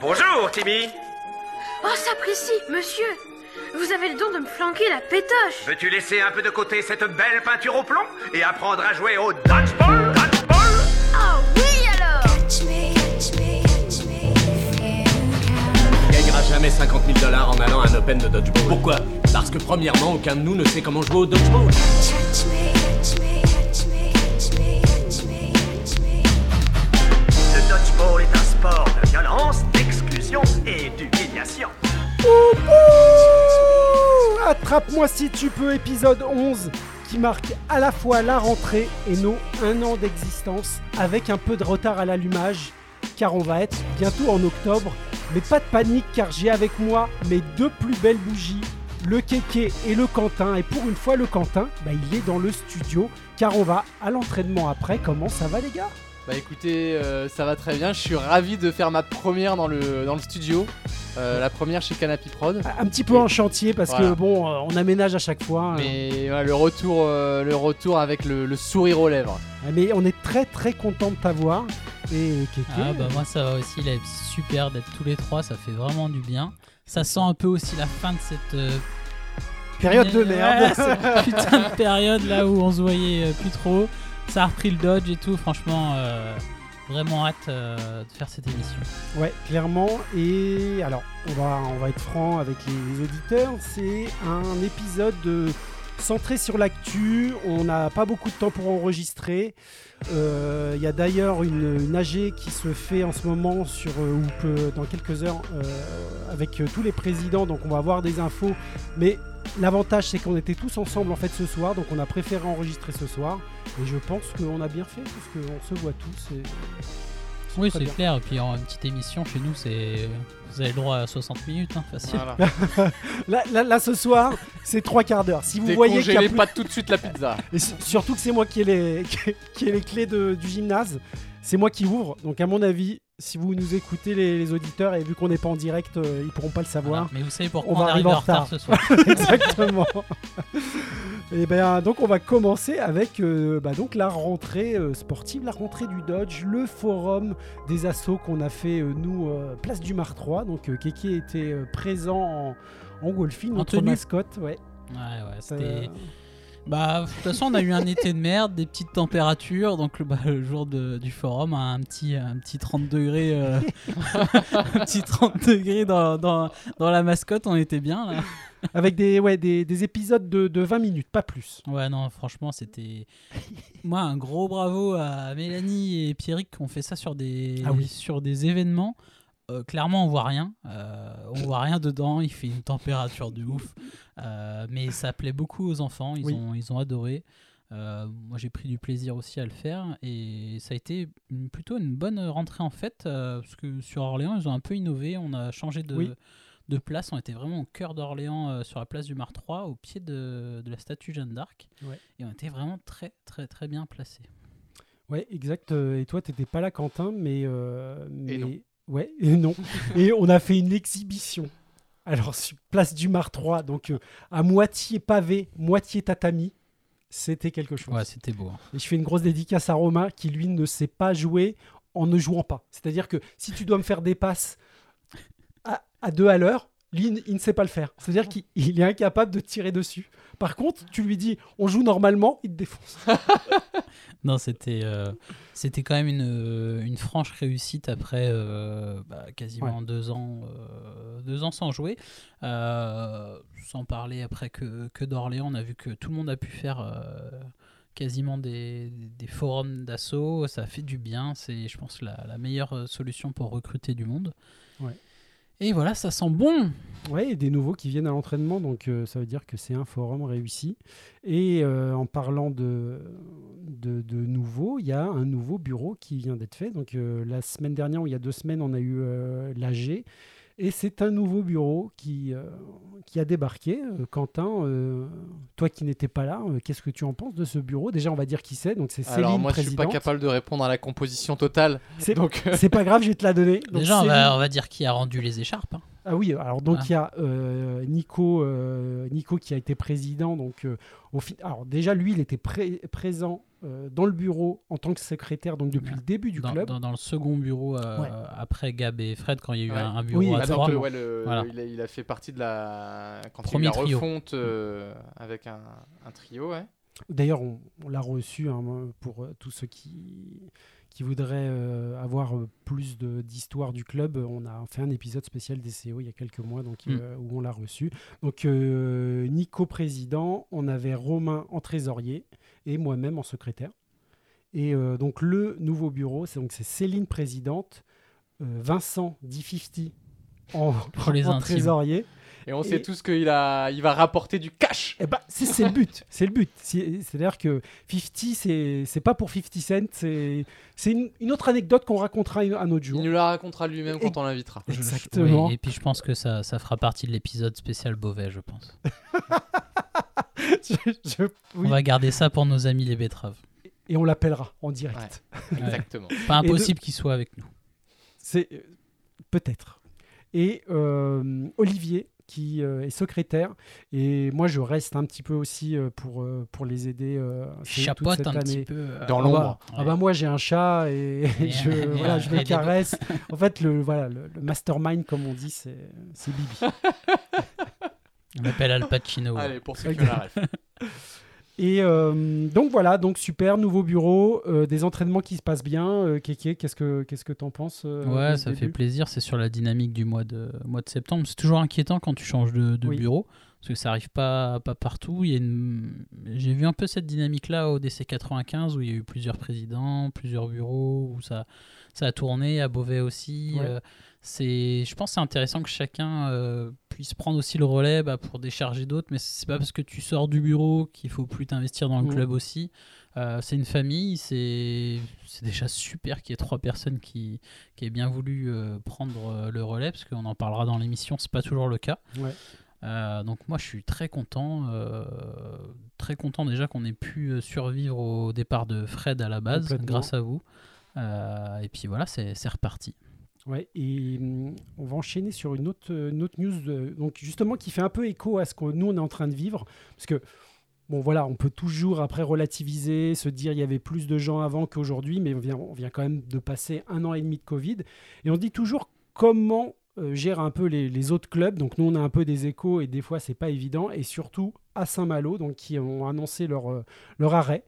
Bonjour, Timmy. Oh, s'apprécie, monsieur Vous avez le don de me flanquer la pétoche Veux-tu laisser un peu de côté cette belle peinture au plomb et apprendre à jouer au dodgeball Dodgeball? Oh oui alors On gagnera jamais 50 000 dollars en allant à un Open de dodgeball. Pourquoi? Parce que premièrement, aucun de nous ne sait comment jouer au dodgeball. Le Attrape-moi si tu peux, épisode 11, qui marque à la fois la rentrée et nos un an d'existence, avec un peu de retard à l'allumage, car on va être bientôt en octobre. Mais pas de panique, car j'ai avec moi mes deux plus belles bougies, le Kéké et le Quentin. Et pour une fois, le Quentin, bah, il est dans le studio, car on va à l'entraînement après. Comment ça va, les gars? Bah écoutez, euh, ça va très bien. Je suis ravi de faire ma première dans le, dans le studio. Euh, la première chez Canapy Prod. Un petit peu en chantier, parce Voilà. que bon, euh, on aménage à chaque fois. hein. Mais voilà, le, retour, euh, le retour avec le, le sourire aux lèvres. Ah, Mais on est très très content de t'avoir. Et Kéké. Ah bah moi ça va aussi, là, c'est super d'être tous les trois, ça fait vraiment du bien. Ça sent un peu aussi la fin de cette euh, Période de Ouais, merde. cette putain de période là où on se voyait plus trop. Ça a repris le dodge et tout, franchement, euh, vraiment hâte euh, de faire cette émission. Ouais, clairement. Et alors, on va, on va être franc avec les auditeurs. C'est un épisode de- centré sur l'actu. On n'a pas beaucoup de temps pour enregistrer. Euh, Il y a d'ailleurs une, une AG qui se fait en ce moment sur euh, ou peut- dans quelques heures euh, avec euh, tous les présidents. Donc on va avoir des infos. Mais l'avantage c'est qu'on était tous ensemble en fait ce soir. Donc on a préféré enregistrer ce soir. Et je pense qu'on a bien fait parce qu'on se voit tous. Et... Oui, c'est clair. Et puis en une petite émission chez nous, c'est vous avez le droit à 60 minutes, hein, facile. Voilà. Là, là, là, ce soir, c'est trois quarts d'heure. Si vous voyez qu'il y a plus- pas tout de suite la pizza. Et surtout que c'est moi qui ai les, qui ai les clés de- du gymnase, c'est moi qui ouvre. Donc à mon avis, si vous nous écoutez les, les auditeurs et vu qu'on n'est pas en direct, euh, ils pourront pas le savoir. Voilà. Mais vous savez pourquoi On on, arrive arriver en retard retard. ce soir. Exactement. et ben donc on va commencer avec euh, bah, donc la rentrée euh, sportive, la rentrée du Dodge, le forum des assos qu'on a fait euh, nous place du Mar 3. Donc Keke était présent en, en Wolfie, notre tenue. mascotte. Ouais. Ouais, ouais, c'était. Bah, de toute façon, on a eu un été de merde, des petites températures. Donc, le, bah, le jour de- du forum, un petit, un petit 30 degrés, euh, un petit 30 degrés dans, dans, dans la mascotte, on était bien là. avec des, ouais, des, des épisodes de, de 20 minutes, pas plus. Ouais, non, franchement, c'était. Moi, un gros bravo à Mélanie et Pierrick qui ont fait ça sur des, Ah oui. sur des événements. Euh, clairement, on voit rien. Euh, on voit rien dedans. Il fait une température de ouf. Euh, mais ça plaît beaucoup aux enfants. Ils, Oui. ont, ils ont adoré. Euh, moi, j'ai pris du plaisir aussi à le faire. Et ça a été une- plutôt une bonne rentrée en fait. euh, parce que sur Orléans, ils ont un peu innové. On a changé de. Oui. De place, on était vraiment au cœur d'Orléans, euh, sur la place du Mar 3, au pied de, de la statue Jeanne d'Arc. Ouais. Et on était vraiment très, très, très bien placés. Ouais, exact. Et toi, t'étais pas là, Quentin, mais. euh, mais... Ouais, et non. et on a fait une exhibition. Alors, sur place du Mar 3, donc euh, à moitié pavé, moitié tatami. C'était quelque chose. Ouais, c'était beau. hein. Et je fais une grosse dédicace à Romain qui, lui, ne sait pas jouer en ne jouant pas. C'est-à-dire que si tu dois me faire des passes à, à deux à l'heure, lui, il- ne sait pas le faire. C'est-à-dire qu'il il est incapable de tirer dessus. Par contre, tu lui dis, on joue normalement, il te défonce. Non, c'était euh, c'était quand même une, une franche réussite après euh, bah, quasiment deux, ans, euh, deux ans sans jouer. Euh, sans parler après que, que d'Orléans, on a vu que tout le monde a pu faire euh, quasiment des, des forums d'assaut. Ça fait du bien. C'est, je pense, la, la meilleure solution pour recruter du monde. Ouais. Et voilà, ça sent bon. Ouais, et des nouveaux qui viennent à l'entraînement, donc euh, ça veut dire que c'est un forum réussi. Et euh, en parlant de, nouveaux, il y a un nouveau bureau qui vient d'être fait. Donc euh, la semaine dernière, ou il y a deux semaines, on a eu l'AG. Et c'est un nouveau bureau qui, euh, qui a débarqué. Euh, Quentin, euh, toi qui n'étais pas là, euh, qu'est-ce que tu en penses de ce bureau? Déjà, on va dire qui c'est. Donc c'est Céline, Alors moi je suis pas présidente. capable de répondre à la composition totale. C'est- Donc C'est pas grave, je vais te la donner. Donc, Déjà, on Céline- va, on va dire qui a rendu les écharpes. hein. Ah oui, alors donc Ah. il y a euh, Nico, euh, Nico qui a été président. Donc, euh, au fi- alors déjà, lui, il était pré- présent euh, dans le bureau en tant que secrétaire donc depuis Ouais. le début du dans, club. dans- dans le second bureau euh, Ouais. après Gab et Fred quand il y a eu Ouais. un, un bureau Oui, à donc, trois. le- ouais, le- Voilà. il, a, il a fait partie de la. Quand Premier il y a eu la trio. refonte euh, avec un, un trio, ouais. D'ailleurs, on, on l'a reçu hein, pour euh, tous ceux qui, qui voudraient euh, avoir euh, plus d'histoire du club. On a fait un épisode spécial des CO il y a quelques mois donc, Mm. euh, où on l'a reçu. Donc, euh, Nico président, on avait Romain en trésorier et moi-même en secrétaire. Et euh, donc, le nouveau bureau, c'est donc c'est Céline présidente, euh, Vincent D50 en, trésorier. Et on Et- sait tous qu'il a, il va rapporter du cash. Eh ben, c'est c'est le but, c'est le but. C'est- C'est-à-dire que 50, c'est c'est pas pour 50 cents, c'est c'est une, une autre anecdote qu'on racontera un autre Il jour. nous la racontera lui-même Et- quand on l'invitera. Exactement. oui, et puis je pense que ça, ça fera partie de l'épisode spécial Beauvais, je pense. Je- je- oui. On va garder ça pour nos amis les betteraves. Et on l'appellera en direct. Exactement. Pas Et de- impossible qu'il soit avec nous. C'est euh, peut-être. Et euh, Olivier qui euh, est secrétaire et moi je reste un petit peu aussi euh, pour euh, pour les aider. euh, toute Chapote cette un petit peu. euh, Dans Ah l'ombre. bah, ah bah moi j'ai un chat et, Et- je, et- voilà, je le les caresse. En fait le voilà le, le mastermind comme on dit c'est c'est Bibi. On l'appelle Al Pacino. Allez, pour ceux qui ont la ref. Et euh, donc voilà, donc super, nouveau bureau, euh, des entraînements qui se passent bien. Euh, Kéké, qu'est-ce que qu'est-ce que t'en penses Ouais, ça fait plaisir. C'est sur la dynamique du mois de, mois de septembre. C'est toujours inquiétant quand tu changes de, de Oui. bureau. Parce que ça arrive pas, pas partout. Il y a une... J'ai vu un peu cette dynamique-là au DC 95 où il y a eu plusieurs présidents, plusieurs bureaux, où ça, ça a tourné, à Beauvais aussi. Ouais. Euh, c'est, je pense que c'est intéressant que chacun euh, puisse prendre aussi le relais bah, pour décharger d'autres. Mais c'est pas parce que tu sors du bureau qu'il faut plus t'investir dans le club aussi. Euh, c'est une famille, c'est c'est déjà super qu'il y ait trois personnes qui, qui aient bien voulu euh, prendre euh, le relais, parce qu'on en parlera dans l'émission, c'est pas toujours le cas. Ouais. Euh, donc moi je suis très content, euh, très content déjà qu'on ait pu survivre au départ de Fred à la base, grâce à vous. Euh, et puis voilà, c'est reparti. Ouais, et hum, on va enchaîner sur une autre, une autre news, de- donc justement qui fait un peu écho à ce que nous on est en train de vivre, parce que bon voilà, on peut toujours après relativiser, se dire il y avait plus de gens avant qu'aujourd'hui, mais on vient, on vient quand même de passer un an et demi de Covid, et on dit toujours comment euh, gèrent un peu les, les autres clubs. Donc nous on a un peu des échos et des fois c'est pas évident, et surtout à Saint-Malo, donc qui ont annoncé leur, euh, leur arrêt.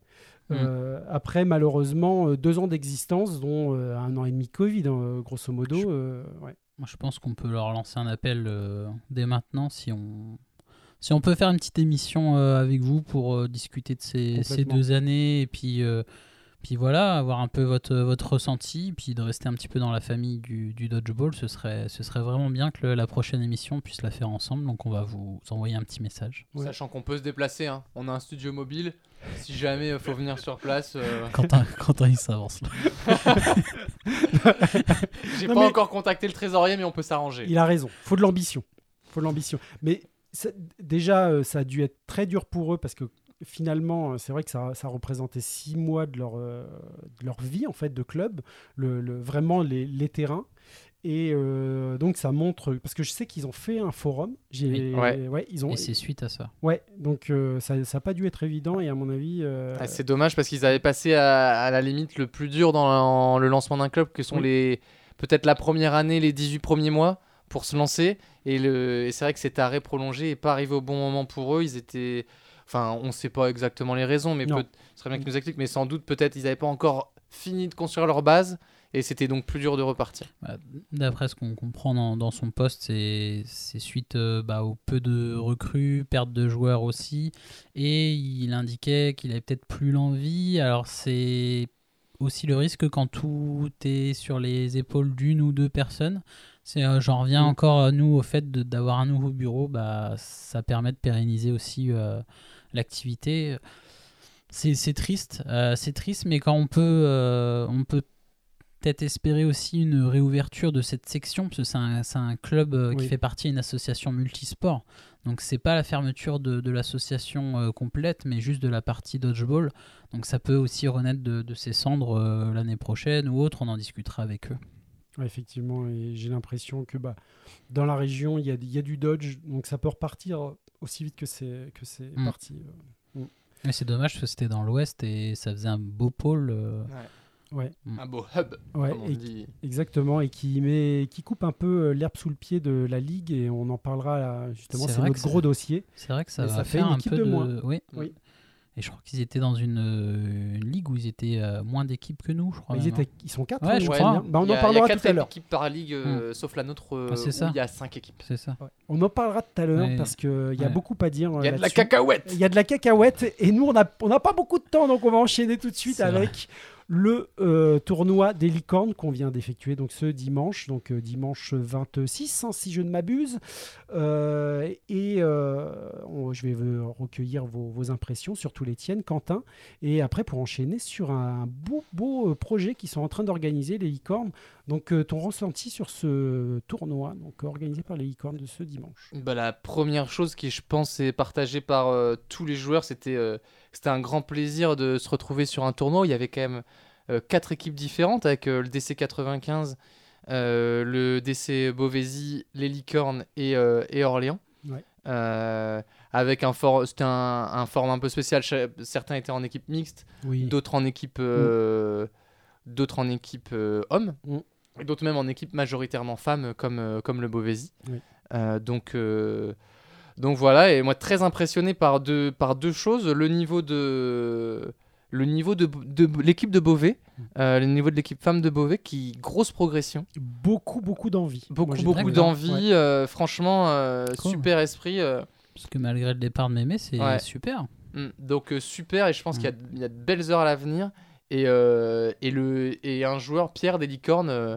Mm. Euh, après malheureusement euh, deux ans d'existence, dont euh, un an et demi de Covid, hein, grosso modo. Je- euh, ouais. Moi je pense qu'on peut leur lancer un appel dès maintenant si on, si on peut faire une petite émission avec vous pour discuter de ces, ces deux années et puis, puis voilà, avoir un peu votre, votre ressenti, puis de rester un petit peu dans la famille du, du dodgeball, ce serait, ce serait vraiment bien que le- la prochaine émission puisse la faire ensemble, donc on va vous envoyer un petit message. Ouais. Sachant qu'on peut se déplacer. hein. On a un studio mobile. Si jamais il faut venir sur place. euh, Quentin, Quentin il s'avance là. J'ai pas mais- encore contacté le trésorier, mais on peut s'arranger. Il a raison. Faut de l'ambition. Faut de l'ambition. Mais ça- déjà, euh, ça a dû être très dur pour eux parce que finalement, euh, c'est vrai que ça, ça représentait six mois de leur, euh, de leur vie en fait de club, le, le- vraiment les, les terrains. Et euh, donc ça montre parce que je sais qu'ils ont fait un forum. J'ai, Oui. ouais. ils ont. Et c'est suite à ça. Ouais, donc euh, ça n'a pas dû être évident et à mon avis. euh, Ah, c'est dommage parce qu'ils avaient passé à, à la limite le plus dur dans le lancement d'un club, que sont Oui. les peut-être la première année, les 18 premiers mois pour se lancer. Et, le, et c'est vrai que cet arrêt prolongé n'est pas arrivé au bon moment pour eux. Ils étaient. Enfin, on ne sait pas exactement les raisons, mais peut, ce serait bien qu'ils nous expliquent. Mais sans doute, peut-être, ils n'avaient pas encore fini de construire leur base. Et c'était donc plus dur de repartir. Bah, D'après ce qu'on comprend dans, dans son poste, c'est suite euh, bah, au peu de recrues, perte de joueurs aussi. Et il indiquait qu'il avait peut-être plus l'envie. Alors c'est aussi le risque quand tout est sur les épaules d'une ou deux personnes. C'est, euh, J'en reviens Mm. encore à nous au fait de- d'avoir un nouveau bureau. Bah, ça permet de pérenniser aussi euh, l'activité. C'est triste, euh, c'est triste, mais quand on peut, euh, on peut peut-être espérer aussi une réouverture de cette section, parce que c'est un, club euh, qui fait partie d'une association multisport. Donc c'est pas la fermeture de, de l'association complète, mais juste de la partie dodgeball. Donc ça peut aussi renaître de, de ses cendres l'année prochaine ou autre, on en discutera avec eux. Ouais, effectivement, et j'ai l'impression que bah, dans la région, il y a, il y a du Dodge, donc ça peut repartir aussi vite que c'est que c'est Mm. parti. euh. Mais c'est dommage parce que c'était dans l'ouest et ça faisait un beau pôle. euh, Ouais, Un beau hub, ouais, comme on et- dit. exactement, et qui met, qui coupe un peu euh, l'herbe sous le pied de la ligue, et on en parlera là, justement. C'est notre gros dossier. C'est vrai que ça Mais va ça fait faire une un peu de de, moins. Oui. Oui. Et je crois qu'ils étaient dans une, euh, une ligue où ils étaient euh, moins d'équipes que nous, je crois. Ils, même, étaient, ils sont quatre. Ouais, hein, je me crois. Bah, on Il y a- en parlera il y a tout à quatre l'heure. équipes par ligue, euh, sauf la nôtre, euh, Ah, c'est où ça. il y a 5 équipes. C'est ça. On en parlera tout à l'heure Ouais. parce qu'il y a Ouais. beaucoup à dire. Il y a de la cacahuète Il y a de la cacahuète et nous on n'a on n'a pas beaucoup de temps donc on va enchaîner tout de suite avec le euh, tournoi des licornes qu'on vient d'effectuer donc ce dimanche donc euh, dimanche 26 hein, si je ne m'abuse. Euh, et je vais recueillir vos, impressions surtout les tiennes Quentin. Et après pour enchaîner sur un beau beau projet qu'ils sont en train d'organiser les licornes donc euh, ton ressenti sur ce tournoi donc organisé par les licornes de ce dimanche Bah, la première chose qui, je pense, est partagée par euh, tous les joueurs, c'était euh, c'était un grand plaisir de se retrouver sur un tournoi où il y avait quand même euh, quatre équipes différentes avec le DC 95, euh, le DC Beauvaisis, les Licornes et, et Orléans. Ouais. Avec un for c'était un, un format un peu spécial. Certains étaient en équipe mixte, oui d'autres en équipe, euh, d'autres en équipe homme, Mm. Et d'autres même en équipe majoritairement femmes comme, euh, comme le Beauvaisis. Oui. Euh, donc, euh, donc voilà, et moi très impressionné par deux, par deux choses, le niveau de le niveau de, de l'équipe de Beauvais, Mm. euh, le niveau de l'équipe femme de Beauvais qui grosse progression, beaucoup beaucoup d'envie beaucoup Moi, beaucoup trouvé. d'envie, Ouais. euh, franchement euh, Cool. super esprit. euh, Parce que malgré le départ de Mémé, c'est Ouais. super. Mm, Donc euh, super et je pense Mm. qu'il y a, il y a de belles heures à l'avenir et, euh, et, le, et un joueur Pierre des Licornes euh,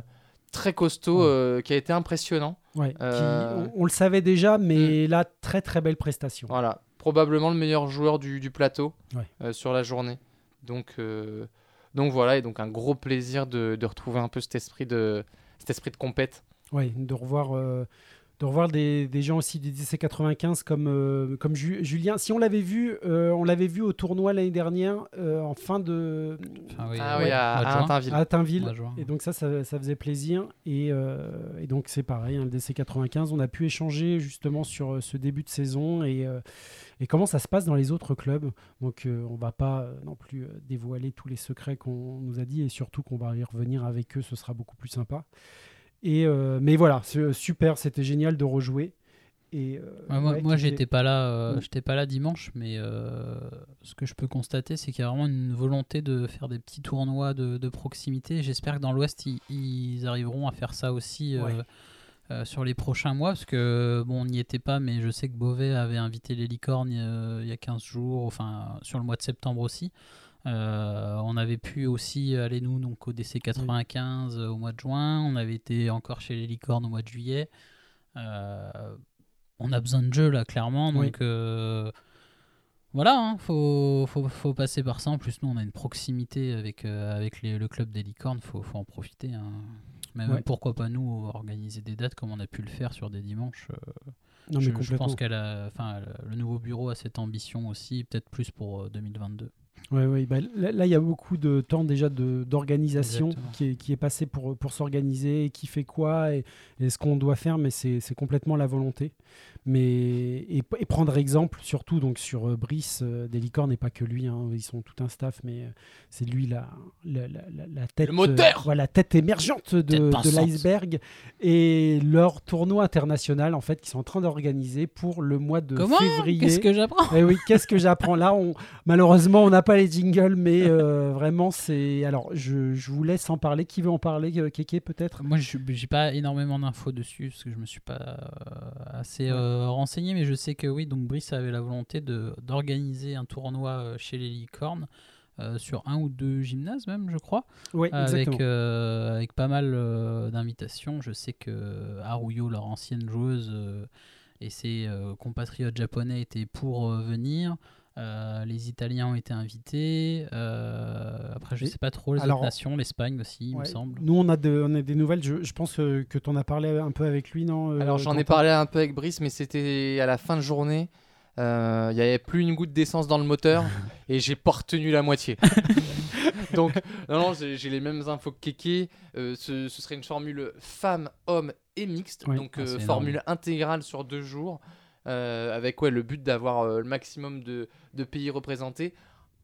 très costaud Ouais. euh, qui a été impressionnant. Ouais, qui- on, on le savait déjà, mais là, très très belle prestation. Voilà, probablement le meilleur joueur du, du plateau Ouais. sur la journée. Donc, donc voilà, et donc un gros plaisir de, de retrouver un peu cet esprit de, cet esprit de compète. Ouais, de revoir, euh, de revoir des, des gens aussi du DC 95 comme, euh, comme Ju- Julien. Si on l'avait vu, euh, on l'avait vu au tournoi l'année dernière euh, en fin de Enfin, oui, ah oui, à, à. Attainville. Et donc ça, ça, ça faisait plaisir. Et, euh, et donc c'est pareil, hein, le DC 95, on a pu échanger justement sur ce début de saison et, euh, et comment ça se passe dans les autres clubs. Donc euh, on va pas non plus dévoiler tous les secrets qu'on nous a dit et surtout qu'on va y revenir avec eux, ce sera beaucoup plus sympa. Et, euh, mais voilà, super, c'était génial de rejouer. Et, euh, Ouais, moi, moi, j'étais pas là, euh, j'étais pas là dimanche, mais ce que je peux constater, c'est qu'il y a vraiment une volonté de faire des petits tournois de, de proximité. J'espère que dans l'Ouest, ils, ils arriveront à faire ça aussi Ouais. euh, sur les prochains mois, parce que bon, on n'y était pas, mais je sais que Beauvais avait invité les licornes euh, il y a 15 jours, enfin sur le mois de septembre aussi. Euh, on avait pu aussi aller nous donc au DC 95 euh, au mois de juin. On avait été encore chez les licornes au mois de juillet. Euh, on a besoin de jeu là clairement Oui. donc euh, voilà hein, faut, faut, faut passer par ça en plus nous on a une proximité avec, avec les- le club des licornes faut, faut en profiter hein. Ouais. pourquoi pas nous organiser des dates comme on a pu le faire sur des dimanches Non, mais je, pense qu'elle a enfin le- nouveau bureau a cette ambition aussi peut-être plus pour euh, 2022 Ouais, ouais, bah, là, il y a beaucoup de temps déjà d'organisation qui est, qui est passé pour, pour s'organiser, qui fait quoi et, et ce qu'on doit faire, mais c'est c'est complètement la volonté. Mais, et, et prendre exemple surtout donc sur euh, Brice euh, des licornes et pas que lui, hein, ils sont tout un staff, mais euh, c'est lui la, la, la, la- la tête, Le moteur! euh, voilà, tête émergente de, l'iceberg. Et leur tournoi international en fait qu'ils sont en train d'organiser pour le mois de comment? février. qu'est-ce que j'apprends? Eh oui, qu'est-ce que j'apprends? Là on... Malheureusement, on n'a pas les jingles, mais euh, vraiment, c'est. Alors, je, je vous laisse en parler. Qui veut en parler Kéké, peut-être? Moi, je j'ai pas énormément d'infos dessus parce que je me suis pas euh, assez euh, renseigné, mais je sais que oui, donc Brice avait la volonté d'organiser un tournoi euh, chez les licornes euh, sur un ou deux gymnases même, je crois, Oui, avec euh, avec pas mal euh, d'invitations. Je sais que Haruyo, leur ancienne joueuse, et ses compatriotes japonais étaient pour venir. Euh, les Italiens ont été invités. Euh, après, je Et- sais pas trop les alors, autres nations, l'Espagne aussi, il me semble. Nous, on a, de- on a des nouvelles. Je, je pense euh, que tu en as parlé un peu avec lui, non euh, Alors j'en ai parlé un peu avec Brice, mais c'était à la fin de journée. Euh, Il n'y avait plus une goutte d'essence dans le moteur et j'ai pas retenu la moitié. Donc, non, non, j'ai les mêmes infos que Keke. Euh, ce, ce serait une formule femme, homme et mixte. Oui. Donc, Ah, euh, formule intégrale sur deux jours. Euh, avec ouais, le but d'avoir euh, le maximum de, de pays représentés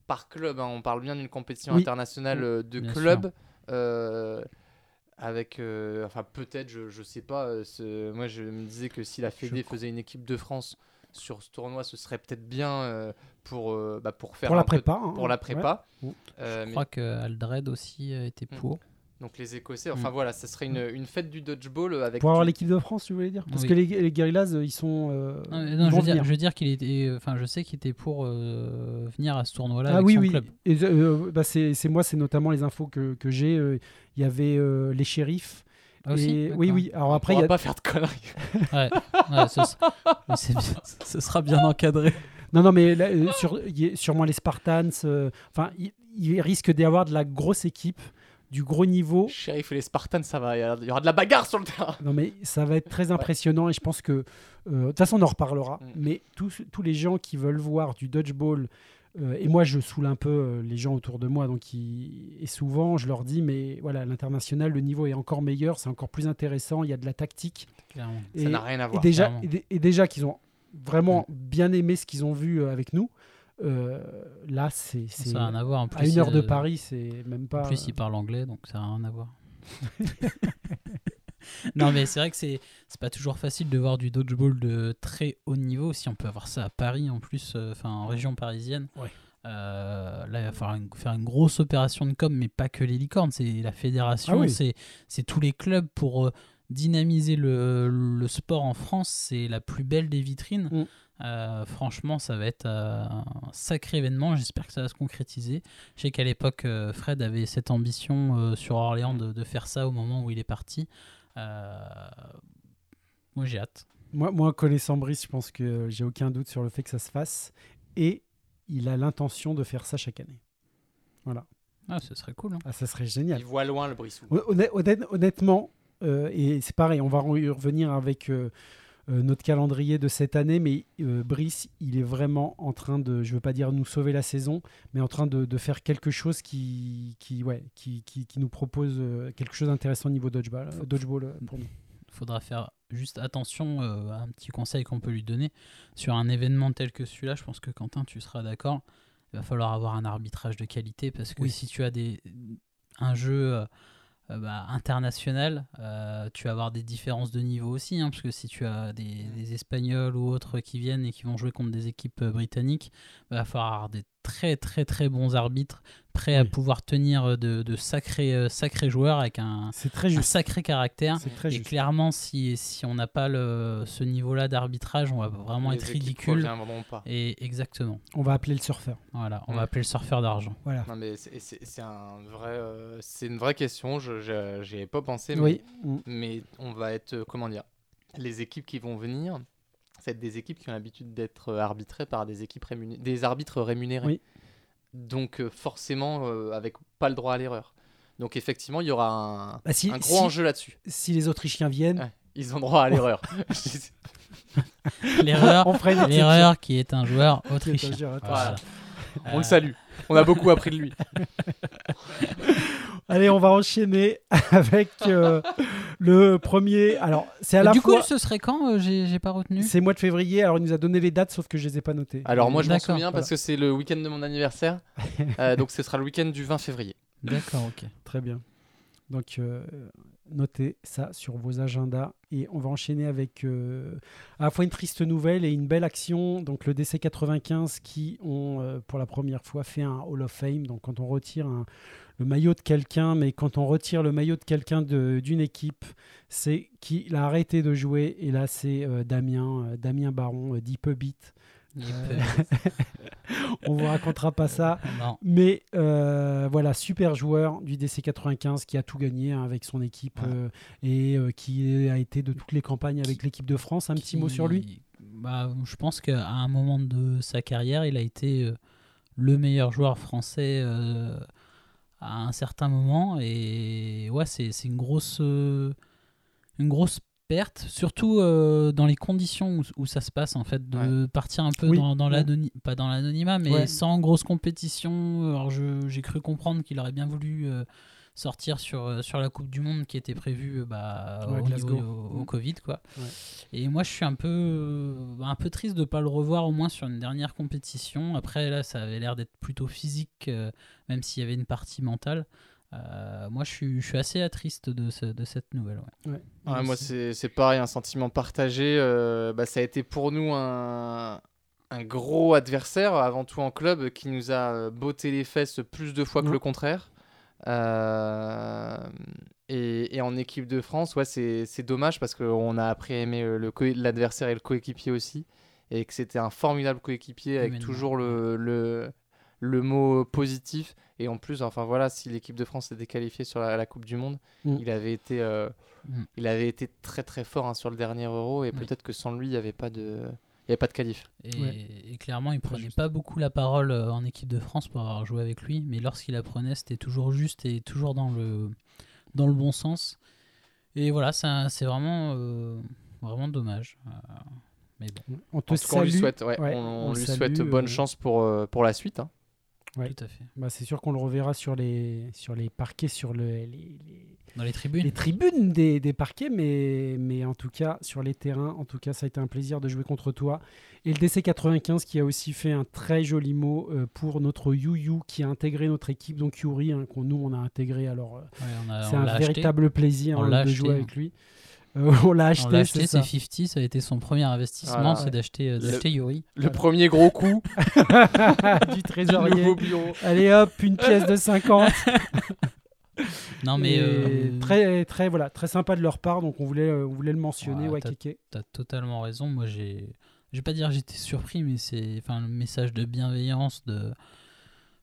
par club. hein. On parle bien d'une compétition Oui. internationale euh, de Bien clubs. euh, avec, euh, enfin, peut-être, je, je sais pas. euh, ce- moi, je me disais que si la Fédé faisait une équipe de France sur ce tournoi, ce serait peut-être bien euh, pour, euh, bah, pour faire Pour la peu prépa. hein. pour la prépa. Ouais. Euh, Je mais- crois que Aldred aussi était Mm. pour. Donc les Écossais, enfin Mm. voilà, ça serait une, une fête du dodgeball avec. Pour avoir du- l'équipe de France, tu voulais dire Parce Oui. que les, les Guerrillas, euh, ils sont. euh, Non, je, veux dire, je veux dire qu'il était. Enfin, je sais qu'il était pour euh, venir à ce tournoi-là Ah avec oui, son oui. club. Et, euh, bah, c'est moi, c'est notamment les infos que, que j'ai. euh, Il y avait euh, les shérifs. Ah, et, oui, oui. Alors après, il y a... pas faire de conneries. Ouais, ouais, ce, sera- bien- ce sera bien encadré. Non, non, mais là, euh, sur, y a sûrement les Spartans. euh, Enfin, il risque d'y avoir de la grosse équipe, du gros niveau. Sheriff et les Spartans, ça va, il y aura de la bagarre sur le terrain. Non, mais ça va être très impressionnant et je pense que. euh, De toute façon, on en reparlera. Mm. Mais tous, tous les gens qui veulent voir du dodgeball, euh, et moi, je saoule un peu euh, les gens autour de moi, donc ils- et souvent, je leur dis, mais voilà, l'international, le niveau est encore meilleur, c'est encore plus intéressant, il y a de la tactique. Clairement. Et, Ça n'a rien à et voir. déjà, et, dé- et déjà qu'ils ont vraiment bien aimé ce qu'ils ont vu euh, avec nous, euh, là, c'est. c'est- Ça rien à voir. En plus, À une heure de euh, Paris, c'est même pas. En plus, il parle anglais, donc ça n'a rien à voir. non, mais c'est vrai que c'est c'est pas toujours facile de voir du dodgeball de très haut niveau. Si on peut avoir ça à Paris en plus, euh, enfin en région parisienne. Ouais. Euh, là, il va falloir une- faire une grosse opération de com, mais pas que les licornes, c'est la fédération, Ah oui. c'est c'est tous les clubs pour euh, dynamiser le, le sport en France. C'est la plus belle des vitrines. Mm. Euh, franchement, ça va être euh, un sacré événement. J'espère que ça va se concrétiser. Je sais qu'à l'époque, euh, Fred avait cette ambition euh, sur Orléans de, de faire ça au moment où il est parti. Euh, moi, j'ai hâte. Moi, moi, connaissant Brice, je pense que j'ai aucun doute sur le fait que ça se fasse. Et il a l'intention de faire ça chaque année. Ah, ce serait cool. hein. Ah, ça serait génial. Il voit loin le brissou. Honn- honnête- honnêtement, euh, et c'est pareil, on va y revenir avec euh, notre calendrier de cette année, mais euh, Brice, il est vraiment en train de, je veux pas dire nous sauver la saison, mais en train de, de faire quelque chose qui, qui, ouais, qui, qui, qui nous propose euh, quelque chose d'intéressant au niveau dodgeball, dodgeball pour nous. faudra faire juste attention euh, à un petit conseil qu'on peut lui donner sur un événement tel que celui-là. Je pense que Quentin, tu seras d'accord. Il va falloir avoir un arbitrage de qualité parce que Oui. si tu as des, un jeu bah, international, euh, tu vas avoir des différences de niveau aussi. hein, parce que si tu as des, des Espagnols ou autres qui viennent et qui vont jouer contre des équipes euh, britanniques, il va falloir avoir des très très très bons arbitres prêts à pouvoir tenir euh, de, de sacrés, euh, sacrés joueurs avec un, très sacré caractère. Très Et juste. clairement, si, si on n'a pas le, ce niveau-là d'arbitrage, on va vraiment Les être ridicule. reviendront pas. Et exactement. On va appeler le surfeur. Voilà, on Ouais. va appeler le surfeur d'argent. Voilà. Non mais c'est- c'est c'est un vrai, euh, c'est une vraie question. Je j'y avais pas pensé. Mais, Oui. Mais on va être, comment dire, les équipes qui vont venir, c'est des équipes qui ont l'habitude d'être euh, arbitrées par des équipes rémuné- des arbitres rémunérés. Oui. Donc euh, forcément euh, avec pas le droit à l'erreur. Donc effectivement il y aura un, Bah, si, un gros si- enjeu là-dessus. si les Autrichiens viennent, Ouais, Ils ont droit à l'erreur. L'erreur, l'erreur qui est un joueur autrichien. joueur autrichien. Voilà. On Euh, le salue. On a beaucoup appris de lui. Allez, on va enchaîner avec euh, le premier. Alors, c'est à la du fois. coup, ce serait quand euh, J'ai j'ai pas retenu. C'est mois de février. Alors, il nous a donné les dates, sauf que je les ai pas notées. Alors moi je m'en D'accord, souviens parce que c'est le week-end de mon anniversaire. Euh, donc ce sera le week-end du 20 février. D'accord, ok. Très bien. Donc, euh, notez ça sur vos agendas. Et on va enchaîner avec euh, à la fois une triste nouvelle et une belle action. Donc, le DC 95 qui ont euh, pour la première fois fait un Hall of Fame. Donc, quand on retire un- le maillot de quelqu'un, mais quand on retire le maillot de quelqu'un d'une équipe, c'est qu'il a arrêté de jouer. Et là, c'est euh, Damien, euh, Damien Baron, euh. Il Euh, on vous racontera pas ça. Non. Mais voilà, super joueur du DC 95 qui a tout gagné hein, avec son équipe Ouais. et qui a été de toutes les campagnes avec l'équipe de France. Un petit mot sur lui? Bah, Je pense qu'à un moment de sa carrière, il a été le meilleur joueur français à un certain moment. Et ouais, c'est une grosse, euh, une grosse perte, surtout euh, dans les conditions où, où ça se passe en fait, de partir un peu Oui, dans, dans ouais. l'anony- pas dans l'anonymat, mais Ouais. sans grosse compétition. Alors je- j'ai cru comprendre qu'il aurait bien voulu euh, sortir sur, euh, sur la Coupe du Monde qui était prévue euh, bah, Ouais, au, Glasgow. niveau- au- au Mm. Covid quoi. Ouais. Et moi je suis un peu euh, un peu triste de pas le revoir au moins sur une dernière compétition. Après là ça avait l'air d'être plutôt physique, euh, même s'il y avait une partie mentale. Euh, moi je suis, je suis assez attriste de, ce- de cette nouvelle. ouais. Ouais. Ouais, moi, c'est c'est pareil, un sentiment partagé. euh, bah, ça a été pour nous un, un gros adversaire, avant tout en club, qui nous a botté les fesses plus de fois que Ouais. le contraire. Euh, et, et en équipe de France, ouais, c'est dommage parce qu'on a appris à aimer euh, l'adversaire et le coéquipier aussi. Et que c'était un formidable coéquipier avec toujours le, le, le mot positif. Et en plus, enfin voilà, si l'équipe de France était qualifiée sur la, la Coupe du Monde, Mm. il avait été euh, Mm. il avait été très très fort hein, sur le dernier Euro et Oui. peut-être que sans lui il n'y avait pas de il y avait pas de qualif. Et, Ouais. et clairement, il prenait pas beaucoup la parole euh, en équipe de France pour avoir joué avec lui, mais lorsqu'il la prenait, c'était toujours juste et toujours dans le, dans le bon sens. Et voilà, ça- c'est vraiment, euh, vraiment dommage. Euh, mais bon, On te En tout cas, on lui souhaite, ouais, Ouais, on, on on le lui salue, souhaite bonne euh, chance pour, pour la suite. hein. Ouais. tout à fait. Bah, c'est sûr qu'on le reverra sur les, sur les parquets, sur le, les, les- Dans les tribunes. les tribunes des, des parquets, mais, mais en tout cas, sur les terrains, en tout cas, ça a été un plaisir de jouer contre toi. Et le DC95 qui a aussi fait un très joli mot euh, pour notre Yu qui a intégré notre équipe, donc Yuri, hein, qu'on nous on a intégré. Alors, euh, Ouais, c'est un acheté. véritable plaisir hein, de acheté, jouer hein. avec lui. Euh, on l'a On acheté, l'a c'est acheté, ça. c'est 50, ça a été son premier investissement, Voilà. c'est d'acheter euh, Le- d'acheter Yuri. Le premier gros coup du du trésorier. nouveau bureau. Allez hop, une pièce de 50. Non mais euh, très, très, voilà, très sympa de leur part, donc on voulait, on voulait le mentionner. Ouais, Ouais, t'as- totalement raison. Moi, j'ai. Je vais pas dire j'étais surpris, mais c'est. Enfin, le message de bienveillance, de.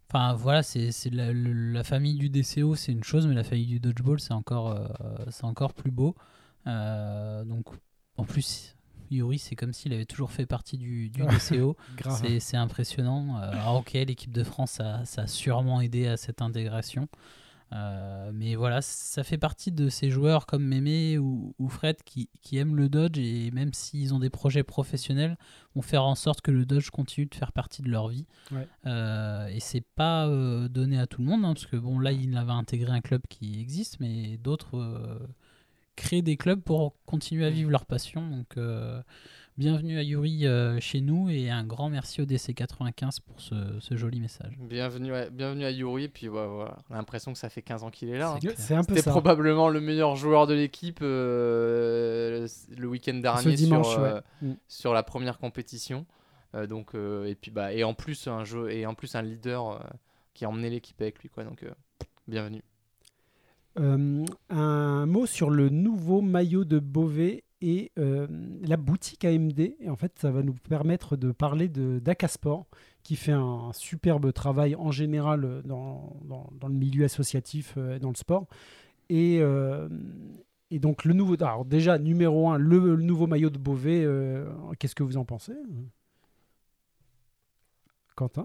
Enfin, voilà, c'est c'est la, la famille du DCO, c'est une chose, mais la famille du dodgeball, c'est encore, euh, c'est encore plus beau. Euh, donc, en plus, Yuri, c'est comme s'il avait toujours fait partie du, du DCO. C'est- impressionnant. Euh, alors, ok, l'équipe de France, ça, ça a sûrement aidé à cette intégration. Euh, mais voilà, ça fait partie de ces joueurs comme Mémé ou, ou Fred qui, qui aiment le Dodge et même s'ils ont des projets professionnels, vont faire en sorte que le Dodge continue de faire partie de leur vie. Ouais. Euh, et c'est pas euh, donné à tout le monde, hein, parce que bon, là, il avait intégré un club qui existe, mais d'autres créent des clubs pour continuer à vivre leur passion. Donc, euh, bienvenue à Yuri euh, chez nous et un grand merci au DC95 pour ce, ce joli message. Bienvenue à, bienvenue à Yuri. Et puis ouais, voilà, on a l'impression que ça fait 15 ans qu'il est là. hein. C'est. C'est un peu C'était probablement le meilleur joueur de l'équipe euh, le week-end dernier dimanche, sur, euh, ouais. Mm. sur la première compétition. Euh, donc euh, et puis bah et en plus un jeu et en plus un leader euh, qui a emmené l'équipe avec lui quoi. Donc euh, bienvenue. Euh, un mot sur le nouveau maillot de Beauvais et euh, la boutique AMD. Et en fait, ça va nous permettre de parler de d'Acasport, qui fait un superbe travail en général euh, dans, dans, le milieu associatif et dans le sport. Et, et donc, le nouveau. Alors, déjà, numéro un, le, le nouveau maillot de Beauvais, qu'est-ce que vous en pensez Quentin?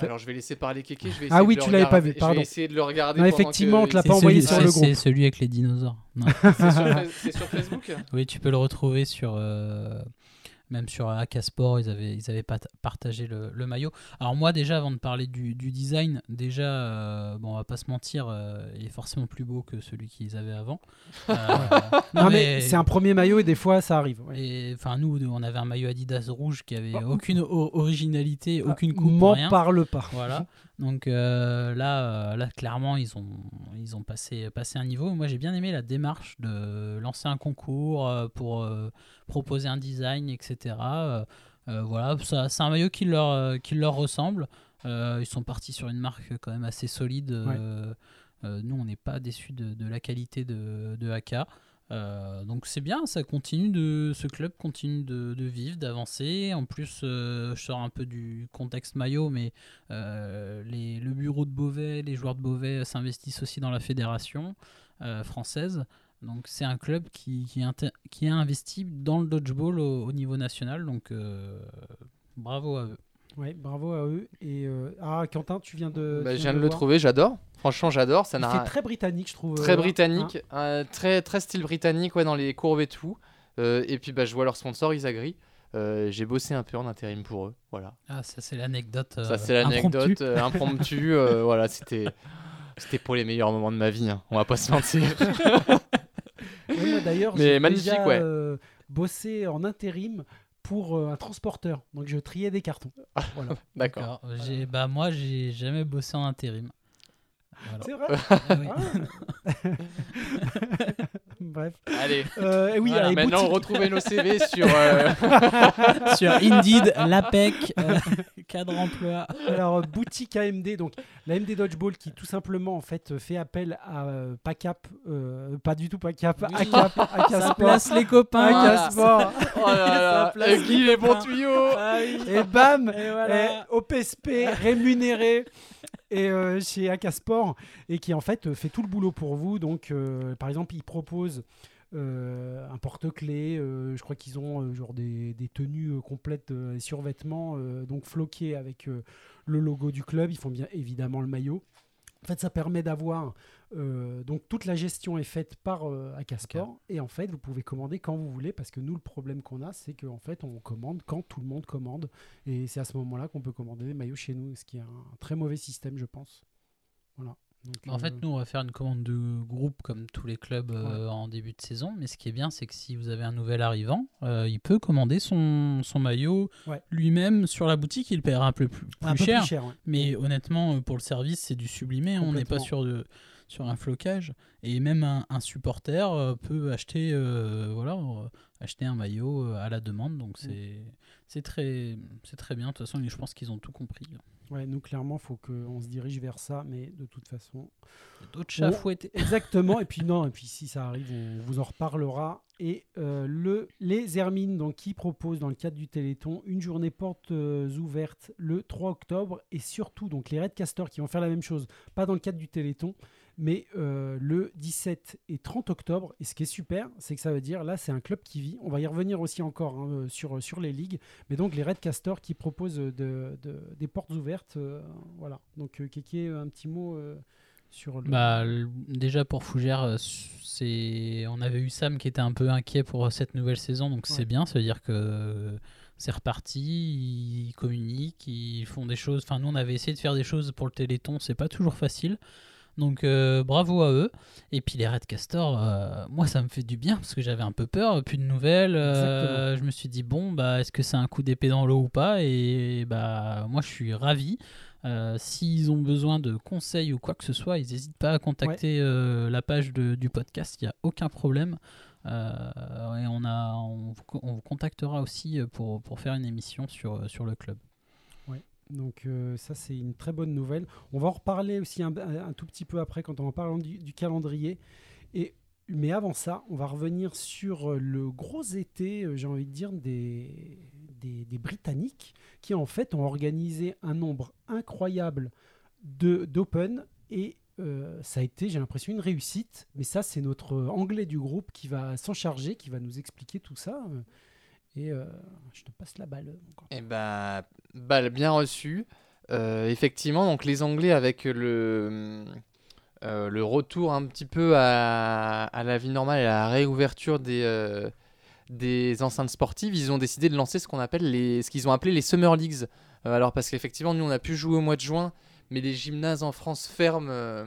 Alors je vais laisser parler Kéké. Je vais Ah oui, tu l'avais pas vu, Je pardon. vais essayer de le regarder. Non, effectivement, que- on te l'a pas envoyé celui- sur le c'est- groupe. C'est celui avec les dinosaures. Sur, c'est sur Facebook Oui, tu peux le retrouver sur. euh, même sur Akasport, ils avaient, ils avaient partagé le, le maillot. Alors, moi, déjà, avant de parler du, du design, déjà, euh, bon, on va pas se mentir, euh, il est forcément plus beau que celui qu'ils avaient avant. Euh, Non, mais, c'est un premier maillot et des fois, ça arrive. ouais. Et enfin, nous, on avait un maillot Adidas rouge qui avait aucune o- originalité, aucune coupe, M'en parle pas. Voilà. Donc là, là, clairement, ils ont, ils ont passé, passé un niveau. Moi, j'ai bien aimé la démarche de lancer un concours euh, pour euh, proposer un design, etc. Euh, voilà, c'est un maillot qui leur, qui leur ressemble. Ils sont partis sur une marque quand même assez solide. Nous, on n'est pas déçus de, de la qualité de, de AK. Euh, donc c'est bien, ça continue ce club continue de, vivre, d'avancer. En plus, euh, je sors un peu du contexte maillot, mais euh, le bureau de Beauvais, les joueurs de Beauvais s'investissent aussi dans la fédération française. Donc c'est un club qui, qui, a investi dans le dodgeball au, au niveau national. Donc bravo à eux. Ouais, bravo à eux. Et euh, ah, Quentin, tu viens de. Bah, tu je viens de le trouver. J'adore. Franchement, j'adore. Ça fait très britannique, je trouve. très euh, britannique, hein. euh, très très style britannique ouais dans les courbes et tout. Euh, et puis bah, je vois leur sponsor Isagri. Euh, j'ai bossé un peu en intérim pour eux. Voilà. Ah, ça c'est l'anecdote. Ça, euh, c'est l'anecdote impromptue. euh, impromptue. euh, voilà, c'était. C'était pour les meilleurs moments de ma vie, hein. on va pas se mentir. Ouais, d'ailleurs, Mais j'ai magnifique, déjà ouais. euh, bossé en intérim pour euh, un transporteur. Donc je triais des cartons. Voilà. D'accord. D'accord. J'ai, bah moi, j'ai jamais bossé en intérim. Voilà. C'est vrai Ah oui. Ah. Bref. Allez, Euh, et oui, Voilà, allez, maintenant boutique- retrouvez nos CV sur. euh, Sur Indeed, l'APEC, euh, cadre emploi. Alors, boutique AMD, donc la MD Dodgeball qui tout simplement en fait fait appel à euh, PACAP, euh, pas du tout PACAP, Oui. ACAP, Ça ACASport, place les copains. Oh là là, Ça place euh, Guy, les bons tuyaux Ah oui. et bam, Et et. OPSP rémunéré et euh, chez Acasport et qui en fait fait tout le boulot pour vous. Donc, euh, par exemple, ils proposent euh, un porte-clés. je crois qu'ils ont genre des, des tenues complètes, et survêtements donc floqués avec le logo du club. Ils font bien évidemment le maillot. En fait, ça permet d'avoir euh, donc toute la gestion est faite par euh, Acasport et en fait vous pouvez commander quand vous voulez parce que nous le problème qu'on a c'est qu'en fait on commande quand tout le monde commande et c'est à ce moment-là qu'on peut commander des maillots chez nous ce qui est un très mauvais système je pense. Voilà. Donc, En euh, fait, nous, on va faire une commande de groupe comme tous les clubs euh, en début de saison. Mais ce qui est bien, c'est que si vous avez un nouvel arrivant, euh, il peut commander son, son maillot Ouais. lui-même sur la boutique. Il paiera un peu plus, un plus peu cher. plus cher. ouais. Mais honnêtement, euh, pour le service, c'est du sublimé. On n'est pas sur, de, sur un flocage. Et même un, un supporter euh, peut acheter, euh, voilà, euh, acheter un maillot euh, à la demande. Mm. Donc c'est c'est très, c'est très bien. De toute façon, je pense qu'ils ont tout compris. Ouais, nous clairement faut qu'on se dirige vers ça mais de toute façon Il D'autres chats fouettés. Exactement. et puis non, et puis si ça arrive, on vous en reparlera. Et euh, le, les Hermines, donc, qui proposent dans le cadre du Téléthon une journée portes euh, ouvertes le 3 octobre. Et surtout, donc les Red Castors qui vont faire la même chose, pas dans le cadre du Téléthon, mais euh, le 17 et 30 octobre. Et ce qui est super, c'est que ça veut dire, là, c'est un club qui vit. On va y revenir aussi encore hein, euh, sur, sur les ligues. Mais donc les Red Castors qui proposent de, de- des portes ouvertes. euh, voilà. Donc, euh, Kéké, un petit mot euh, sur le. Bah, déjà pour Fougères, euh, c'est on avait eu Sam qui était un peu inquiet pour euh, cette nouvelle saison, donc Ouais. c'est bien, ça veut dire que euh, c'est reparti, ils communiquent, ils font des choses. Enfin, nous on avait essayé de faire des choses pour le Téléthon, c'est pas toujours facile. Donc euh, bravo à eux. Et puis les Red Castors, euh, moi ça me fait du bien parce que j'avais un peu peur, plus de nouvelles. euh, je me suis dit bon bah est-ce que c'est un coup d'épée dans l'eau ou pas? Et bah moi je suis ravi. Euh, S'ils ont besoin de conseils ou quoi que ce soit, ils n'hésitent pas à contacter la page de- du podcast, il n'y a aucun problème. Et on, a, on, vous- on vous contactera aussi pour, pour faire une émission sur, sur le club. Donc euh, ça c'est une très bonne nouvelle. On va en reparler aussi un, tout petit peu après quand on va parler du, calendrier. Et, mais avant ça, on va revenir sur euh, le gros été, euh, j'ai envie de dire, des, des, Britanniques qui en fait ont organisé un nombre incroyable d'Open et ça a été, j'ai l'impression, une réussite. Mais ça, c'est notre anglais du groupe qui va s'en charger, qui va nous expliquer tout ça. Et euh, je te passe la balle. grand. Eh ben, balle bien reçue. Euh, effectivement, donc les Anglais avec le, euh, le retour un petit peu à, à la vie normale et à la réouverture des, euh, des enceintes sportives, ils ont décidé de lancer ce qu'on appelle les, ce qu'ils ont appelé les Summer Leagues. Euh, alors parce qu'effectivement, nous on a pu jouer au mois de juin, mais les gymnases en France ferment. euh,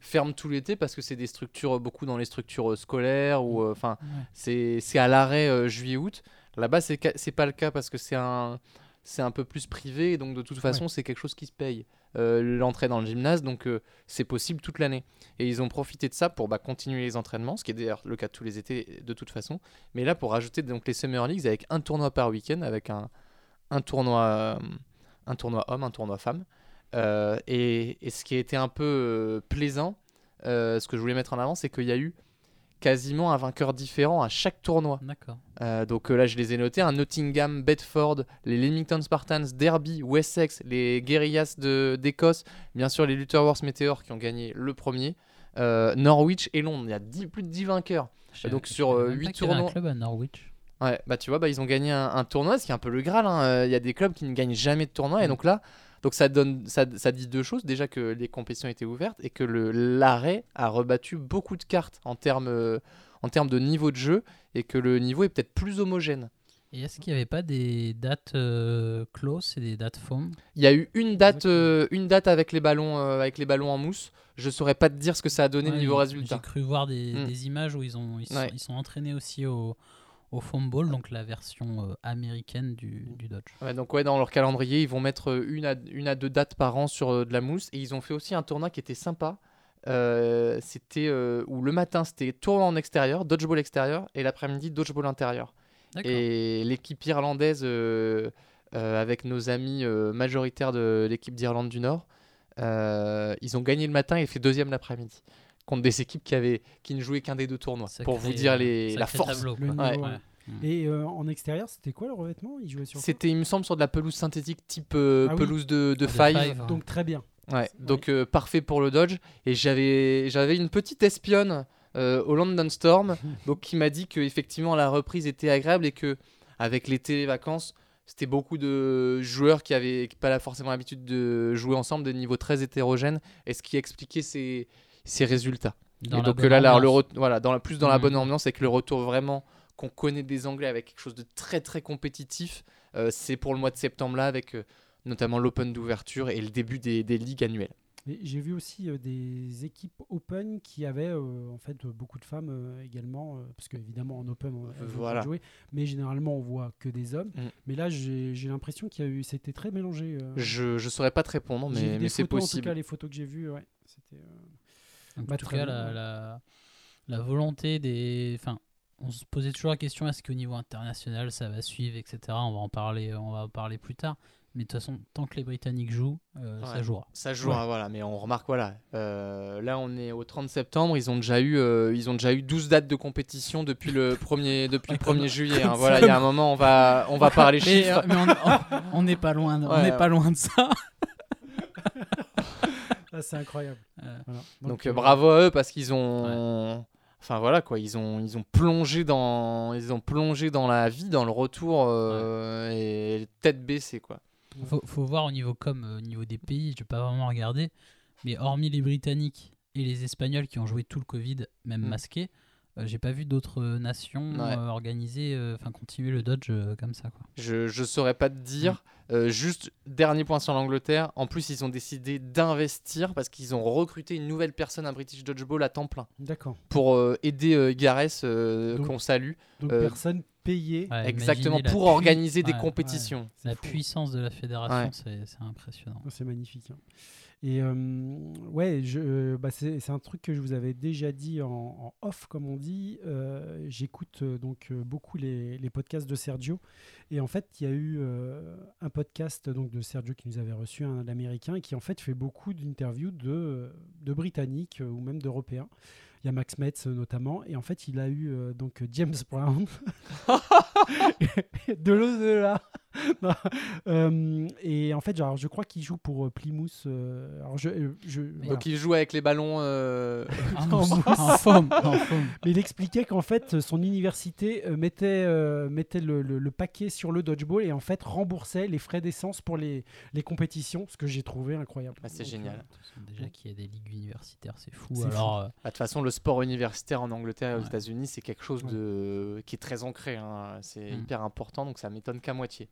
ferment tout l'été parce que c'est des structures beaucoup dans les structures euh, scolaires ou euh, enfin c'est c'est à l'arrêt euh, juillet-août. Là-bas, c'est pas le cas parce que c'est un, c'est un peu plus privé, donc de toute façon, c'est quelque chose qui se paye. Euh, L'entrée dans le gymnase, donc euh, c'est possible toute l'année. Et ils ont profité de ça pour bah, continuer les entraînements, ce qui est d'ailleurs le cas de tous les étés de toute façon. Mais là, pour rajouter donc les Summer Leagues avec un tournoi par week-end, avec un, un, tournoi, euh, un tournoi homme, un tournoi femme. Euh, et, et ce qui a été un peu plaisant, ce que je voulais mettre en avant, c'est qu'il y a eu quasiment un vainqueur différent à chaque tournoi. D'accord. Euh, donc euh, là, je les ai notés un Nottingham, Bedford, les Leamington Spartans, Derby, Wessex, les Guerillas de- d'Écosse, bien sûr les Lutterworth Meteor qui ont gagné le premier, euh, Norwich et Londres. Il y a 10 plus de 10 vainqueurs. Donc sur, savais euh, même huit pas qu'il y avait tournois- un club à Norwich. Ouais, bah tu vois, bah, ils ont gagné un, un tournoi, ce qui est un peu le Graal. hein. Il y a des clubs qui ne gagnent jamais de tournoi. Et Mm. donc là, donc ça, donne, ça, ça dit deux choses. Déjà que les compétitions étaient ouvertes et que l'arrêt a rebattu beaucoup de cartes en termes, euh, en termes de niveau de jeu et que le niveau est peut-être plus homogène. Et est-ce qu'il n'y avait pas des dates euh, close et des dates foam Il y a eu une date, euh, une date avec les ballons, euh, avec les ballons en mousse. Je saurais pas te dire ce que ça a donné Ouais, niveau J'ai résultat. cru voir des, Mm. des images où ils, ont, ils, sont, Ouais. ils sont entraînés aussi au, au foam ball, donc la version euh, américaine du, du Dodge. Ouais, donc ouais, dans leur calendrier, ils vont mettre euh, une à, une à deux dates par an sur euh, de la mousse. Et ils ont fait aussi un tournoi qui était sympa. Euh, c'était euh, où le matin c'était tournoi en extérieur, dodgeball extérieur, et l'après-midi dodgeball intérieur. Et l'équipe irlandaise, euh, euh, avec nos amis euh, majoritaires de l'équipe d'Irlande du Nord, euh, ils ont gagné le matin et fait deuxième l'après-midi. Contre des équipes qui, avaient, qui ne jouaient qu'un des deux tournois. Sacré, pour vous dire les, euh, la force. tableau, Le quoi. niveau, Ouais. ouais. Et euh, en extérieur, c'était quoi le revêtement Il jouait sur C'était, il me semble, sur de la pelouse synthétique type euh, Ah oui. pelouse de, de De five. five. Donc très bien. Ouais, donc euh, parfait pour le Dodge. Et j'avais, j'avais une petite espionne euh, au London Storm donc, qui m'a dit que effectivement la reprise était agréable et que avec l'été, les vacances, c'était beaucoup de joueurs qui avaient qui pas forcément l'habitude de jouer ensemble, des niveaux très hétérogènes, et ce qui expliquait ces, ces résultats. Dans et donc là, là, le voilà, dans la, plus dans la Mhm. bonne ambiance, que le retour vraiment qu'on connaît des Anglais avec quelque chose de très très compétitif, euh, c'est pour le mois de septembre là avec euh, notamment l'Open d'ouverture et le début des, des ligues annuelles. J'ai vu aussi euh, des équipes open qui avaient euh, en fait beaucoup de femmes euh, également, euh, parce qu'évidemment en open on, Voilà. jouer, mais généralement on voit que des hommes. Mm. Mais là j'ai l'impression qu'il y a eu, c'était très mélangé. euh. Je ne saurais pas te répondre, mais, c'est photos, En tout possible. cas, les photos que j'ai vues, ouais, c'était. En tout cas, bien, la, ouais. la, la volonté des. Enfin, on se posait toujours la question est-ce qu'au niveau international ça va suivre, etc. On va en parler, on va en parler plus tard. Mais de toute façon, tant que les Britanniques jouent, euh, ça jouera. Ça jouera, voilà, mais on remarque, voilà. euh, là, on est au 30 septembre, ils ont déjà eu, euh, ils ont déjà eu 12 dates de compétition depuis le 1er, depuis le 1er juillet. hein. Voilà, il y a un moment, on va, on va parler Mais, chiffres. euh, mais on- on- on n'est pas loin, on Ouais, n'est ouais. pas loin de ça. Ah, c'est incroyable. Euh, Voilà. Donc, euh, euh, bravo à eux parce qu'ils ont, enfin voilà quoi, ils ont, ils ont plongé dans, ils ont plongé dans la vie, dans le retour euh, et tête baissée quoi. faut, faut voir au niveau comme au niveau des pays, je vais pas vraiment regarder, mais hormis les Britanniques et les Espagnols qui ont joué tout le Covid, même Mm. masqués, euh, j'ai pas vu d'autres euh, nations Ouais. euh, organiser, euh, enfin continuer le Dodge euh, comme ça. Quoi. Je, je saurais pas te dire. Euh, juste dernier point sur l'Angleterre. En plus, ils ont décidé d'investir parce qu'ils ont recruté une nouvelle personne à British Dodgeball à temps plein D'accord. pour euh, aider euh, Gareth, euh, qu'on salue. Donc Euh, personne payée. Ouais, Exactement pour organiser des ouais, compétitions. La puissance de la fédération, Ouais. c'est c'est impressionnant. Oh, C'est magnifique. hein. Et ouais, bah, c'est un truc que je vous avais déjà dit en, en off, comme on dit. J'écoute donc beaucoup les, les podcasts de Sergio. Et en fait, il y a eu un podcast donc, de Sergio qui nous avait reçu, un américain, qui en fait fait beaucoup d'interviews de, de Britanniques ou même d'Européens. Il y a Max Metz notamment. Et en fait, il a eu donc James Brown de l'au-delà. Non, euh, et en fait, genre, je crois qu'il joue pour euh, Plymouth. euh, alors je, je- voilà. Donc ils jouent avec les ballons. euh, En, foam. Mais il expliquait qu'en fait, son université mettait, euh, mettait le, le- le paquet sur le dodgeball et en fait remboursait les frais d'essence pour les, les compétitions, ce que j'ai trouvé incroyable. Ah, c'est génial. euh, Déjà qu'il y a des ligues universitaires, c'est fou. Alors, euh, bah, De toute façon, le sport universitaire en Angleterre et aux Ouais. États-Unis, c'est quelque chose de qui est très ancré. hein. C'est Mm. hyper important, donc ça m'étonne qu'à moitié.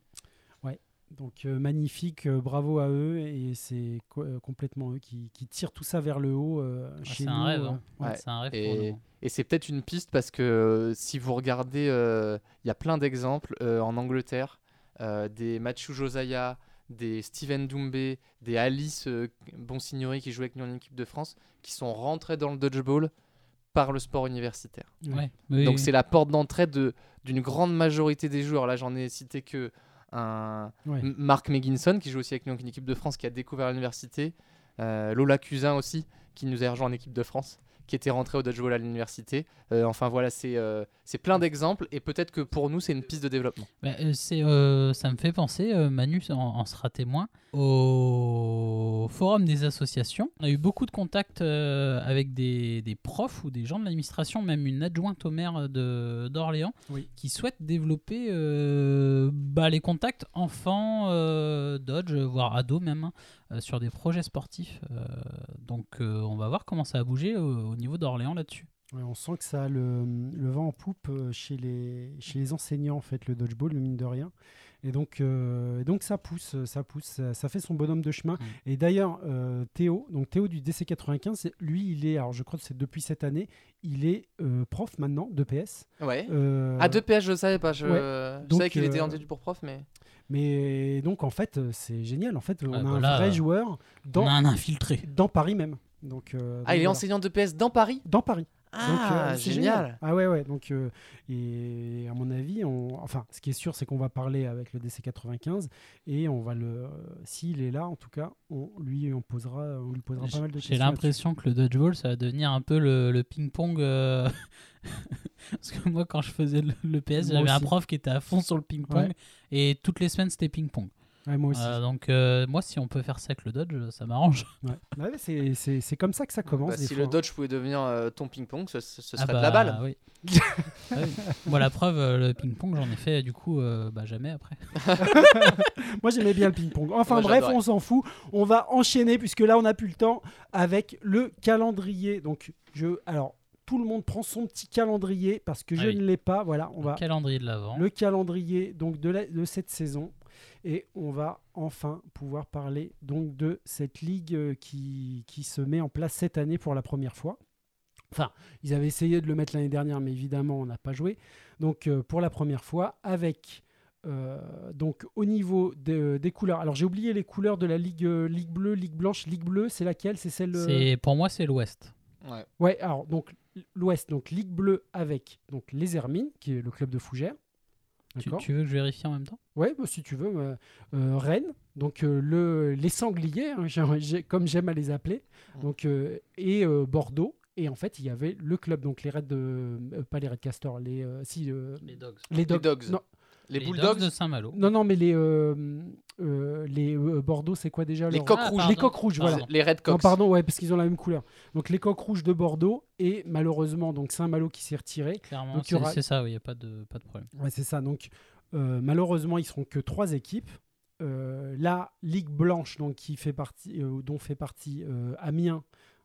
Donc euh, magnifique, euh, bravo à eux et c'est co- euh, complètement eux qui, qui tirent tout ça vers le haut euh, chez c'est nous. un rêve. hein. ouais. Ouais. C'est un rêve pour Et, nous. et c'est peut-être une piste parce que si vous regardez, euh, il y a plein d'exemples euh, en Angleterre, euh, des Mathieu Josiah, des Steven Doumbé, des Alice euh, Bonsignori qui jouaient avec nous en équipe de France, qui sont rentrés dans le dodgeball par le sport universitaire. Ouais. Donc oui. c'est la porte d'entrée de d'une grande majorité des joueurs. Là, j'en ai cité que un Ouais. Marc Meginson qui joue aussi avec nous en équipe de France, qui a découvert l'université. Euh, Lola Cusin aussi, qui nous a rejoint en équipe de France, qui était rentré au dodgeball à l'université. Euh, enfin voilà, c'est euh, c'est plein d'exemples et peut-être que pour nous c'est une piste de développement. Bah, euh, c'est, ça me fait penser, Manu en, en sera témoin, au forum des associations. On a eu beaucoup de contacts euh, avec des, des profs ou des gens de l'administration, même une adjointe au maire de, d'Orléans, Oui. qui souhaitent développer euh, bah, les contacts enfants, euh, Dodge, voire ados même, hein, euh, sur des projets sportifs. Donc on va voir comment ça a bougé au, au niveau d'Orléans là-dessus. Ouais, on sent que ça a le, le vent en poupe chez les, chez les enseignants, en fait, le dodgeball, le mine de rien. Et donc, euh, et donc ça pousse, ça pousse, ça, ça fait son bonhomme de chemin. Mm. Et d'ailleurs, euh, Théo, donc Théo du DC95, c'est- lui, il est, alors je crois que c'est depuis cette année, il est euh, prof maintenant de PS. Ouais. Euh, Ah, 2 PS, je le savais pas. Je, ouais. je Donc, savais qu'il était euh, en études pour prof, mais. Mais donc, en fait, c'est génial. En fait, on a bah un là, vrai joueur On dans, a un infiltré. dans Paris même. Donc, euh, Ah, il est voilà. enseignant de PS dans Paris? Dans Paris. Donc, Ah, euh, c'est génial. Ah ouais, ouais. Donc, euh, et à mon avis, on... enfin, ce qui est sûr, c'est qu'on va parler avec le DC95 et on va le, euh, s'il est là, en tout cas, on lui on posera, on lui posera pas mal de J'ai questions. l'impression que le dodgeball, ça va devenir un peu le, le ping-pong. euh, Parce que moi, quand je faisais le, le PS, j'avais un prof qui était à fond sur le ping-pong. Ouais. Et toutes les semaines, c'était ping-pong. Ouais, moi aussi. Euh, donc, euh, moi, si on peut faire ça avec le dodge, ça m'arrange. Ouais. Ouais, mais c'est, c'est, c'est comme ça que ça commence. Bah, des si fois, le Dodge pouvait devenir euh, ton ping-pong, ce, ce- ce Ah serait bah, de la balle. Oui. Ah oui. Moi, la preuve, le ping-pong, j'en ai fait du coup euh, bah, jamais après. Moi, j'aimais bien le ping-pong. Enfin Moi, bref, j'adorais. on s'en fout. On va enchaîner puisque là, on n'a plus le temps avec le calendrier. Donc, je, alors, tout le monde prend son petit calendrier parce que je Ah oui. ne l'ai pas. Voilà, on Le va calendrier de l'avant. le calendrier donc de, la- de cette saison et on va enfin pouvoir parler donc de cette ligue euh, qui, qui se met en place cette année pour la première fois. Enfin, ils avaient essayé de le mettre l'année dernière, mais évidemment, on n'a pas joué. Donc, euh, pour la première fois, avec euh, donc au niveau de- des couleurs. Alors, j'ai oublié les couleurs de la ligue, euh, ligue bleue, ligue blanche, ligue bleue. C'est laquelle? C'est celle. euh, C'est Pour moi, c'est l'Ouest. Ouais. Ouais, alors donc l'Ouest, donc Ligue bleue avec donc les Hermines, qui est le club de Fougères. Tu, tu veux que je vérifie en même temps? Ouais, bah, si tu veux. euh, euh, Rennes, donc euh, le, les sangliers, hein, comme j'aime à les appeler, Mm. donc, euh, et euh, Bordeaux. Et en fait, il y avait le club, donc les Reds de. euh, pas les Reds Castors, les. euh, si, euh, Les Dogs. les Dogs. Dogs. Non, Les, Les Bulldogs, Dogs de Saint-Malo. non, non, mais les. euh, euh, les euh, Bordeaux, c'est quoi déjà Les leur- coqs Ah, rouges. Les coqs rouges, voilà. Pardon. les Red Non, pardon, ouais, parce qu'ils ont la même couleur. Donc les coqs rouges de Bordeaux et malheureusement donc Saint-Malo qui s'est retiré. Clairement, c'est aura- c'est ça, il n'y a pas de, pas de problème. Ouais, c'est ça. Donc, euh, malheureusement, ils seront que trois équipes. Euh, la Ligue Blanche, donc, qui fait partie, euh, dont fait partie euh, Amiens,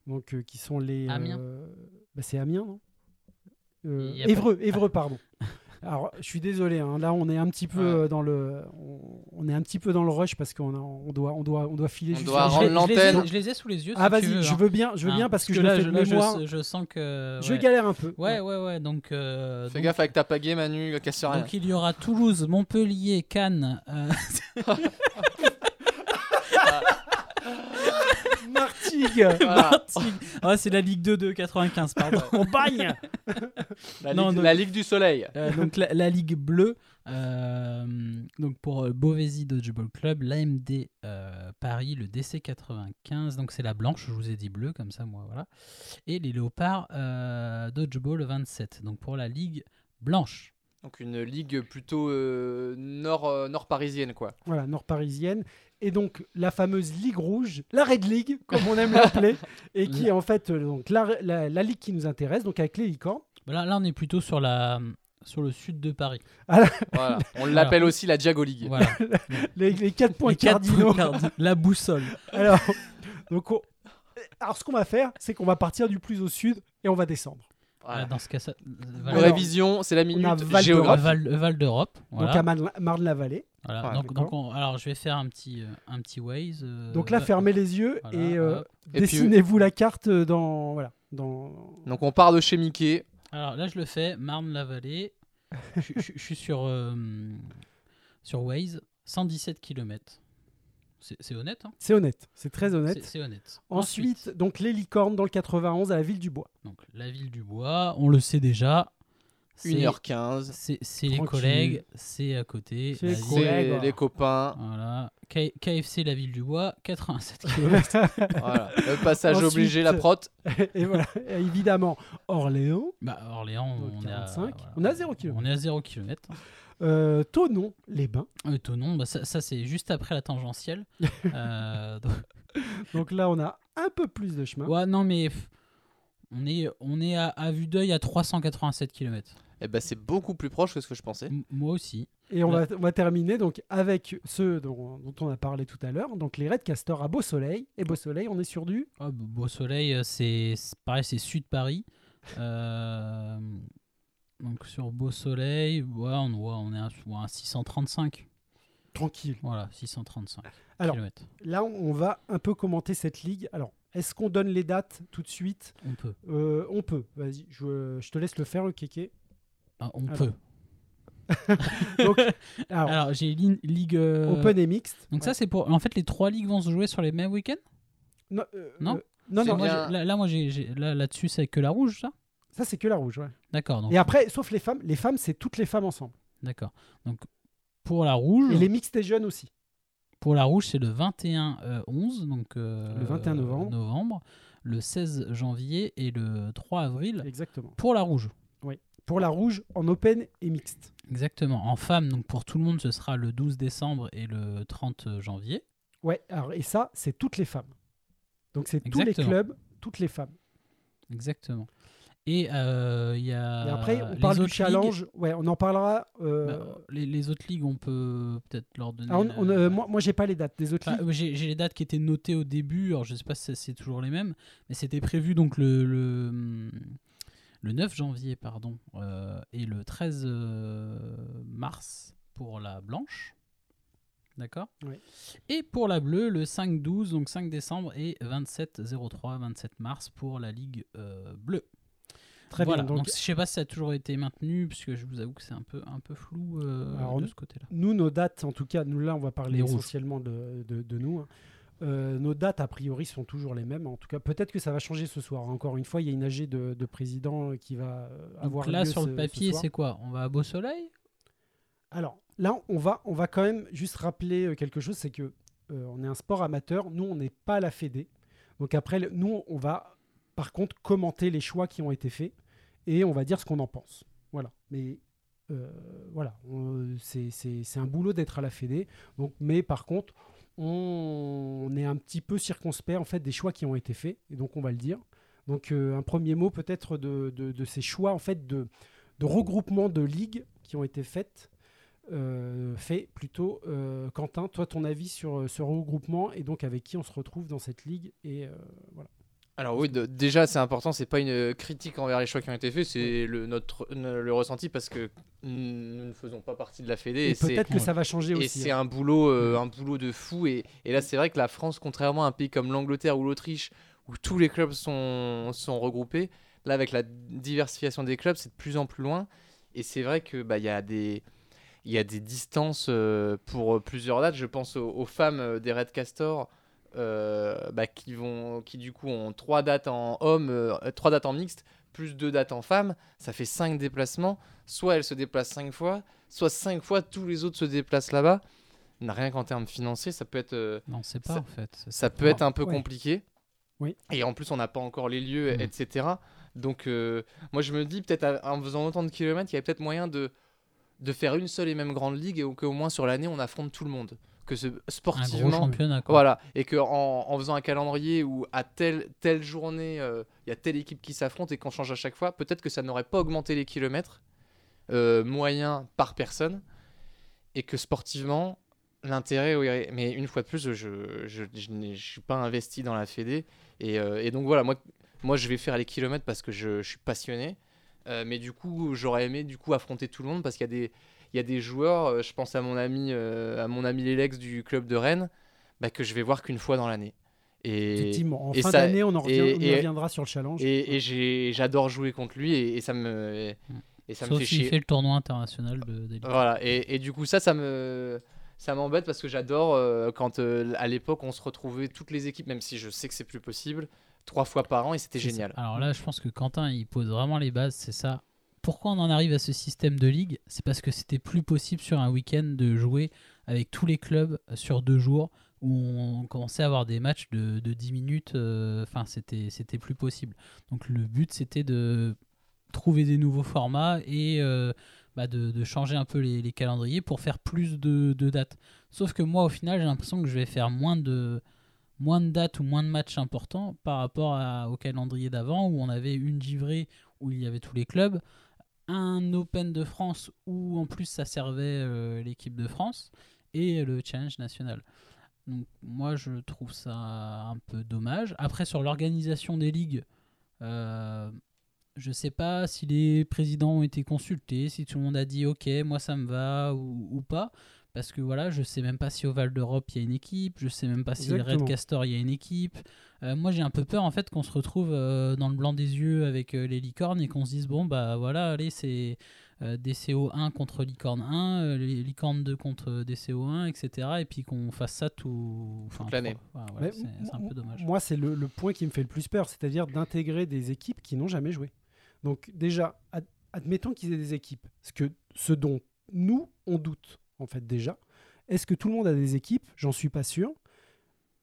donc, euh, qui sont les. Amiens euh, bah, c'est Amiens, non? Euh, a pas- Évreux, Évreux, pardon. Alors, je suis désolé. hein, là, on est un petit peu Ouais. euh, dans le, on, on est un petit peu dans le rush parce qu'on a- on doit, on doit, on doit filer. On juste doit rendre je, je l'antenne. ai, je les ai sous les yeux. Ah, si vas-y, veux, je hein. veux bien, je veux Hein, bien parce que, je là, de là, je- mémoire. je, sens que. Je galère un peu. Ouais, ouais, ouais. Donc, euh, Fais donc, gaffe avec ta pagaie, Manu, casse rien. donc il y aura Toulouse, Montpellier, Cannes. euh, Martigues. Voilà. Martigues. Ah, c'est la Ligue 2 de 95, pardon. On bagne. La, Non, Ligue, non. la Ligue du Soleil. Euh, donc la, la Ligue bleue, euh, donc pour euh, Beauvaisis Dodgeball Club, l'AMD euh, Paris, le DC 95, donc c'est la blanche, je vous ai dit bleu comme ça moi voilà, et les léopards euh, Dodgeball 27, donc pour la Ligue blanche. Donc une ligue plutôt euh, nord, euh, nord parisienne, quoi. Voilà, nord-parisienne. Et donc la fameuse Ligue Rouge, la Red League, comme on aime l'appeler, et qui est en fait euh, donc, la, la- la ligue qui nous intéresse, donc avec les licornes. Bah Là, là on est plutôt sur la sur le sud de Paris. Voilà. On l'appelle aussi la Diago League. Voilà. Les, les quatre points Les quatre cardinaux. points la boussole. Alors, donc on- alors, ce qu'on va faire, c'est qu'on va partir du plus au sud et on va descendre. Voilà. Ah, Dans ce cas, ça, Alors, Révision, c'est la minute Val d'Europe. géographe. Val, Val d'Europe. Voilà. Donc à Marne- Marne-la-Vallée. Voilà, Ouais, donc, d'accord. donc on- alors je vais faire un petit, euh, un petit Waze. euh, Donc là, va- fermez les yeux voilà, et euh. Et dessinez-vous la carte dans voilà dans. Donc on part de chez Mickey. Alors là, je le fais, Marne-la-Vallée. je, je- je suis sur, euh, sur Waze, 117 km. C'est honnête, hein? C'est honnête, c'est très honnête. c'est honnête. Ensuite, donc les licornes dans le 91 à la ville du Bois. donc la ville du Bois, on le sait déjà. C'est- 1h15. C'est c'est les collègues, c'est à côté. C'est les les copains. Voilà. K- KFC, la ville du Bois, 87 km. voilà. Le passage Ensuite- obligé, la prot. et voilà, et évidemment Orléans, bah, Orléans, Donc, on est, à, 45. On est à zéro kilomètre. On est à 0 km. euh, Tonon, les Bains. Euh, Tonon, bah, ça, ça, c'est juste après la tangentielle. Euh, donc- Donc là, on a un peu plus de chemin. Ouais, non, mais on est, on est à, à vue d'œil à 387 km. Eh ben, c'est beaucoup plus proche que ce que je pensais. moi aussi. Et on Là- va, on va terminer donc avec ceux dont, dont on a parlé tout à l'heure, donc les Red Castors à Beau Soleil. Et Beau Soleil, on est sur du. Ah, Beau Soleil, euh, c'est c'est pareil, c'est sud Paris. Euh, donc sur Beau Soleil, ouais, on, voit, on est à, à 635. Tranquille. Voilà, 635 Alors, kilomètres. Là, on va un peu commenter cette ligue. Alors, est-ce qu'on donne les dates tout de suite? On peut. Euh, On peut. Vas-y, je, je te laisse le faire, le kéké. Ah, on Alors, peut. Donc, alors, Alors, j'ai li- Ligue. euh, Open et mixte. Donc, Ouais. ça, c'est pour. En fait, les trois ligues vont se jouer sur les mêmes week-ends? Non, euh, Non euh, non, non, Moi, là, là, moi, j'ai, j'ai- là, là-dessus, c'est que la rouge, ça? Ça c'est que la rouge. Ouais. D'accord. Donc, Et après, sauf les femmes, les femmes, c'est toutes les femmes ensemble. D'accord. Donc, pour la rouge. Et les mixtes et jeunes aussi. Pour la rouge, c'est le 21 euh, 11, donc euh, Le 21 novembre. novembre, le 16 janvier et le 3 avril Exactement. pour la rouge. Pour la rouge, en open et mixte. Exactement. En femme, donc pour tout le monde, ce sera le 12 décembre et le 30 janvier. Ouais, alors, et ça, c'est toutes les femmes. Donc, c'est tous les clubs, toutes les femmes. Exactement. Et euh, il y a. Et après, on parle du challenge. Ouais, on en parlera. euh, bah, les, les autres ligues, on peut peut-être leur donner. ah, on- on, euh, euh, moi, moi j'ai pas les dates des autres Enfin, ligues. j'ai les dates qui étaient notées au début, alors je sais pas si c'est toujours les mêmes, mais c'était prévu donc le, le, le 9 janvier pardon, euh, et le 13 euh, mars pour la blanche. D'accord Oui. Et pour la bleue, le 5-12, donc 5 décembre, et 27-03, 27 mars pour la ligue euh, bleue. Très voilà, bien. donc, Donc, je sais pas si ça a toujours été maintenu, puisque je vous avoue que c'est un peu, un peu flou euh, Alors, de ce côté-là. nous, nos dates, en tout cas, nous là, on va parler Les essentiellement de, de- de nous. hein. Euh, nos dates, a priori, sont toujours les mêmes. En tout cas, peut-être que ça va changer ce soir. Encore une fois, il y a une AG de, de président qui va euh, avoir Donc là, lieu sur ce- le papier, c'est quoi? On va à Beau Soleil? Alors là, on va, on va quand même juste rappeler euh, quelque chose, c'est que euh, on est un sport amateur. Nous, on n'est pas la Fédé. Donc après, nous, on va par contre commenter les choix qui ont été faits et on va dire ce qu'on en pense. Voilà. Mais euh, voilà, c'est un boulot d'être à la Fédé. Donc, mais par contre, on, est un petit peu circonspect en fait des choix qui ont été faits et donc on va le dire. Donc euh, un premier mot peut-être de, ces choix en fait de, regroupement de ligues qui ont été faites euh, fait plutôt. Euh, Quentin, toi, ton avis sur ce regroupement et donc avec qui on se retrouve dans cette ligue et voilà. Alors oui, de- déjà c'est important, c'est pas une critique envers les choix qui ont été faits, c'est le, notre, le ressenti parce que nous ne faisons pas partie de la Fédé. Et, et peut-être que ça va changer Et aussi. c'est hein. un boulot, euh, un boulot de fou. Et, et là, c'est vrai que la France, contrairement à un pays comme l'Angleterre ou l'Autriche, où tous les clubs sont, sont regroupés, là, avec la diversification des clubs, c'est de plus en plus loin. Et c'est vrai que bah, il y a des il y a des distances euh, pour euh, plusieurs dates. Je pense aux, aux femmes des Red Castor. Euh, bah, qui vont qui du coup ont trois dates en homme euh, trois dates en mixte plus deux dates en femme ça fait cinq déplacements soit elles se déplacent cinq fois soit cinq fois tous les autres se déplacent là-bas rien qu'en termes financiers ça peut être euh, Non, c'est pas Ça- en fait. ça peut être un peu ouais. compliqué Oui. et en plus on n'a pas encore les lieux Mhm. etc donc euh, moi je me dis peut-être en faisant autant de kilomètres il y a peut-être moyen de de faire une seule et même grande ligue et qu'au moins sur l'année on affronte tout le monde que ce, Un gros sportivement championnat. Quoi. voilà, et que en, en faisant un calendrier où à telle, telle journée, euh, il y a telle équipe qui s'affronte et qu'on change à chaque fois, peut-être que ça n'aurait pas augmenté les kilomètres euh, moyens par personne, et que sportivement, l'intérêt, oui, mais une fois de plus, je je, je, je suis pas investi dans la Fédé, et, euh, et donc voilà, moi, moi je vais faire les kilomètres parce que je, je suis passionné, euh, mais du coup, j'aurais aimé du coup affronter tout le monde parce qu'il y a des il y a des joueurs, euh, je pense à mon ami, euh, à mon ami Lélex du club de Rennes, bah, que je vais voir qu'une fois dans l'année. Et, Effectivement, en et fin d'année, on, en revient- et- on y et- reviendra sur le challenge. et, j'adore jouer contre lui et, et ça me, et, et ça me Sauf fait s'il chier. fait le tournoi international de. Voilà, et, et du coup, ça, ça me. Ça m'embête parce que j'adore euh, quand euh, à l'époque on se retrouvait toutes les équipes, même si je sais que c'est plus possible, trois fois par an et c'était ça. génial. Alors là, je pense que Quentin, il pose vraiment les bases, c'est ça. Pourquoi on en arrive à ce système de ligue? C'est parce que c'était plus possible sur un week-end de jouer avec tous les clubs sur deux jours, où on commençait à avoir des matchs de, de 10 minutes. euh, Enfin, c'était plus possible. Donc le but, c'était de trouver des nouveaux formats et euh, bah, de, changer un peu les, calendriers pour faire plus de, dates. Sauf que moi, au final, j'ai l'impression que je vais faire moins de, dates ou moins de matchs importants par rapport au calendrier d'avant où on avait une givrée où il y avait tous les clubs, un Open de France où en plus ça servait euh, l'équipe de France et le Challenge national. Donc moi je trouve ça un peu dommage. Après sur l'organisation des ligues, euh, je sais pas si les présidents ont été consultés, si tout le monde a dit ok, moi ça me va ou, ou pas. Parce que voilà, je sais même pas si au Val d'Europe il y a une équipe, je sais même pas si le Red Exactement. Castor il y a une équipe. Euh, moi j'ai un peu peur en fait qu'on se retrouve euh, dans le blanc des yeux avec euh, les licornes et qu'on se dise bon bah voilà, allez, c'est euh, DCO1 contre licorne 1, euh, les licorne 2 contre DCO1, etc. Et puis qu'on fasse ça tout. enfin, Toute l'année. Voilà, c'est c'est un peu dommage. Moi, c'est le, le point qui me fait le plus peur, c'est-à-dire d'intégrer des équipes qui n'ont jamais joué. Donc déjà, ad- admettons qu'ils aient des équipes, ce, que, ce dont nous, on doute, en fait, déjà. Est-ce que tout le monde a des équipes? J'en suis pas sûr.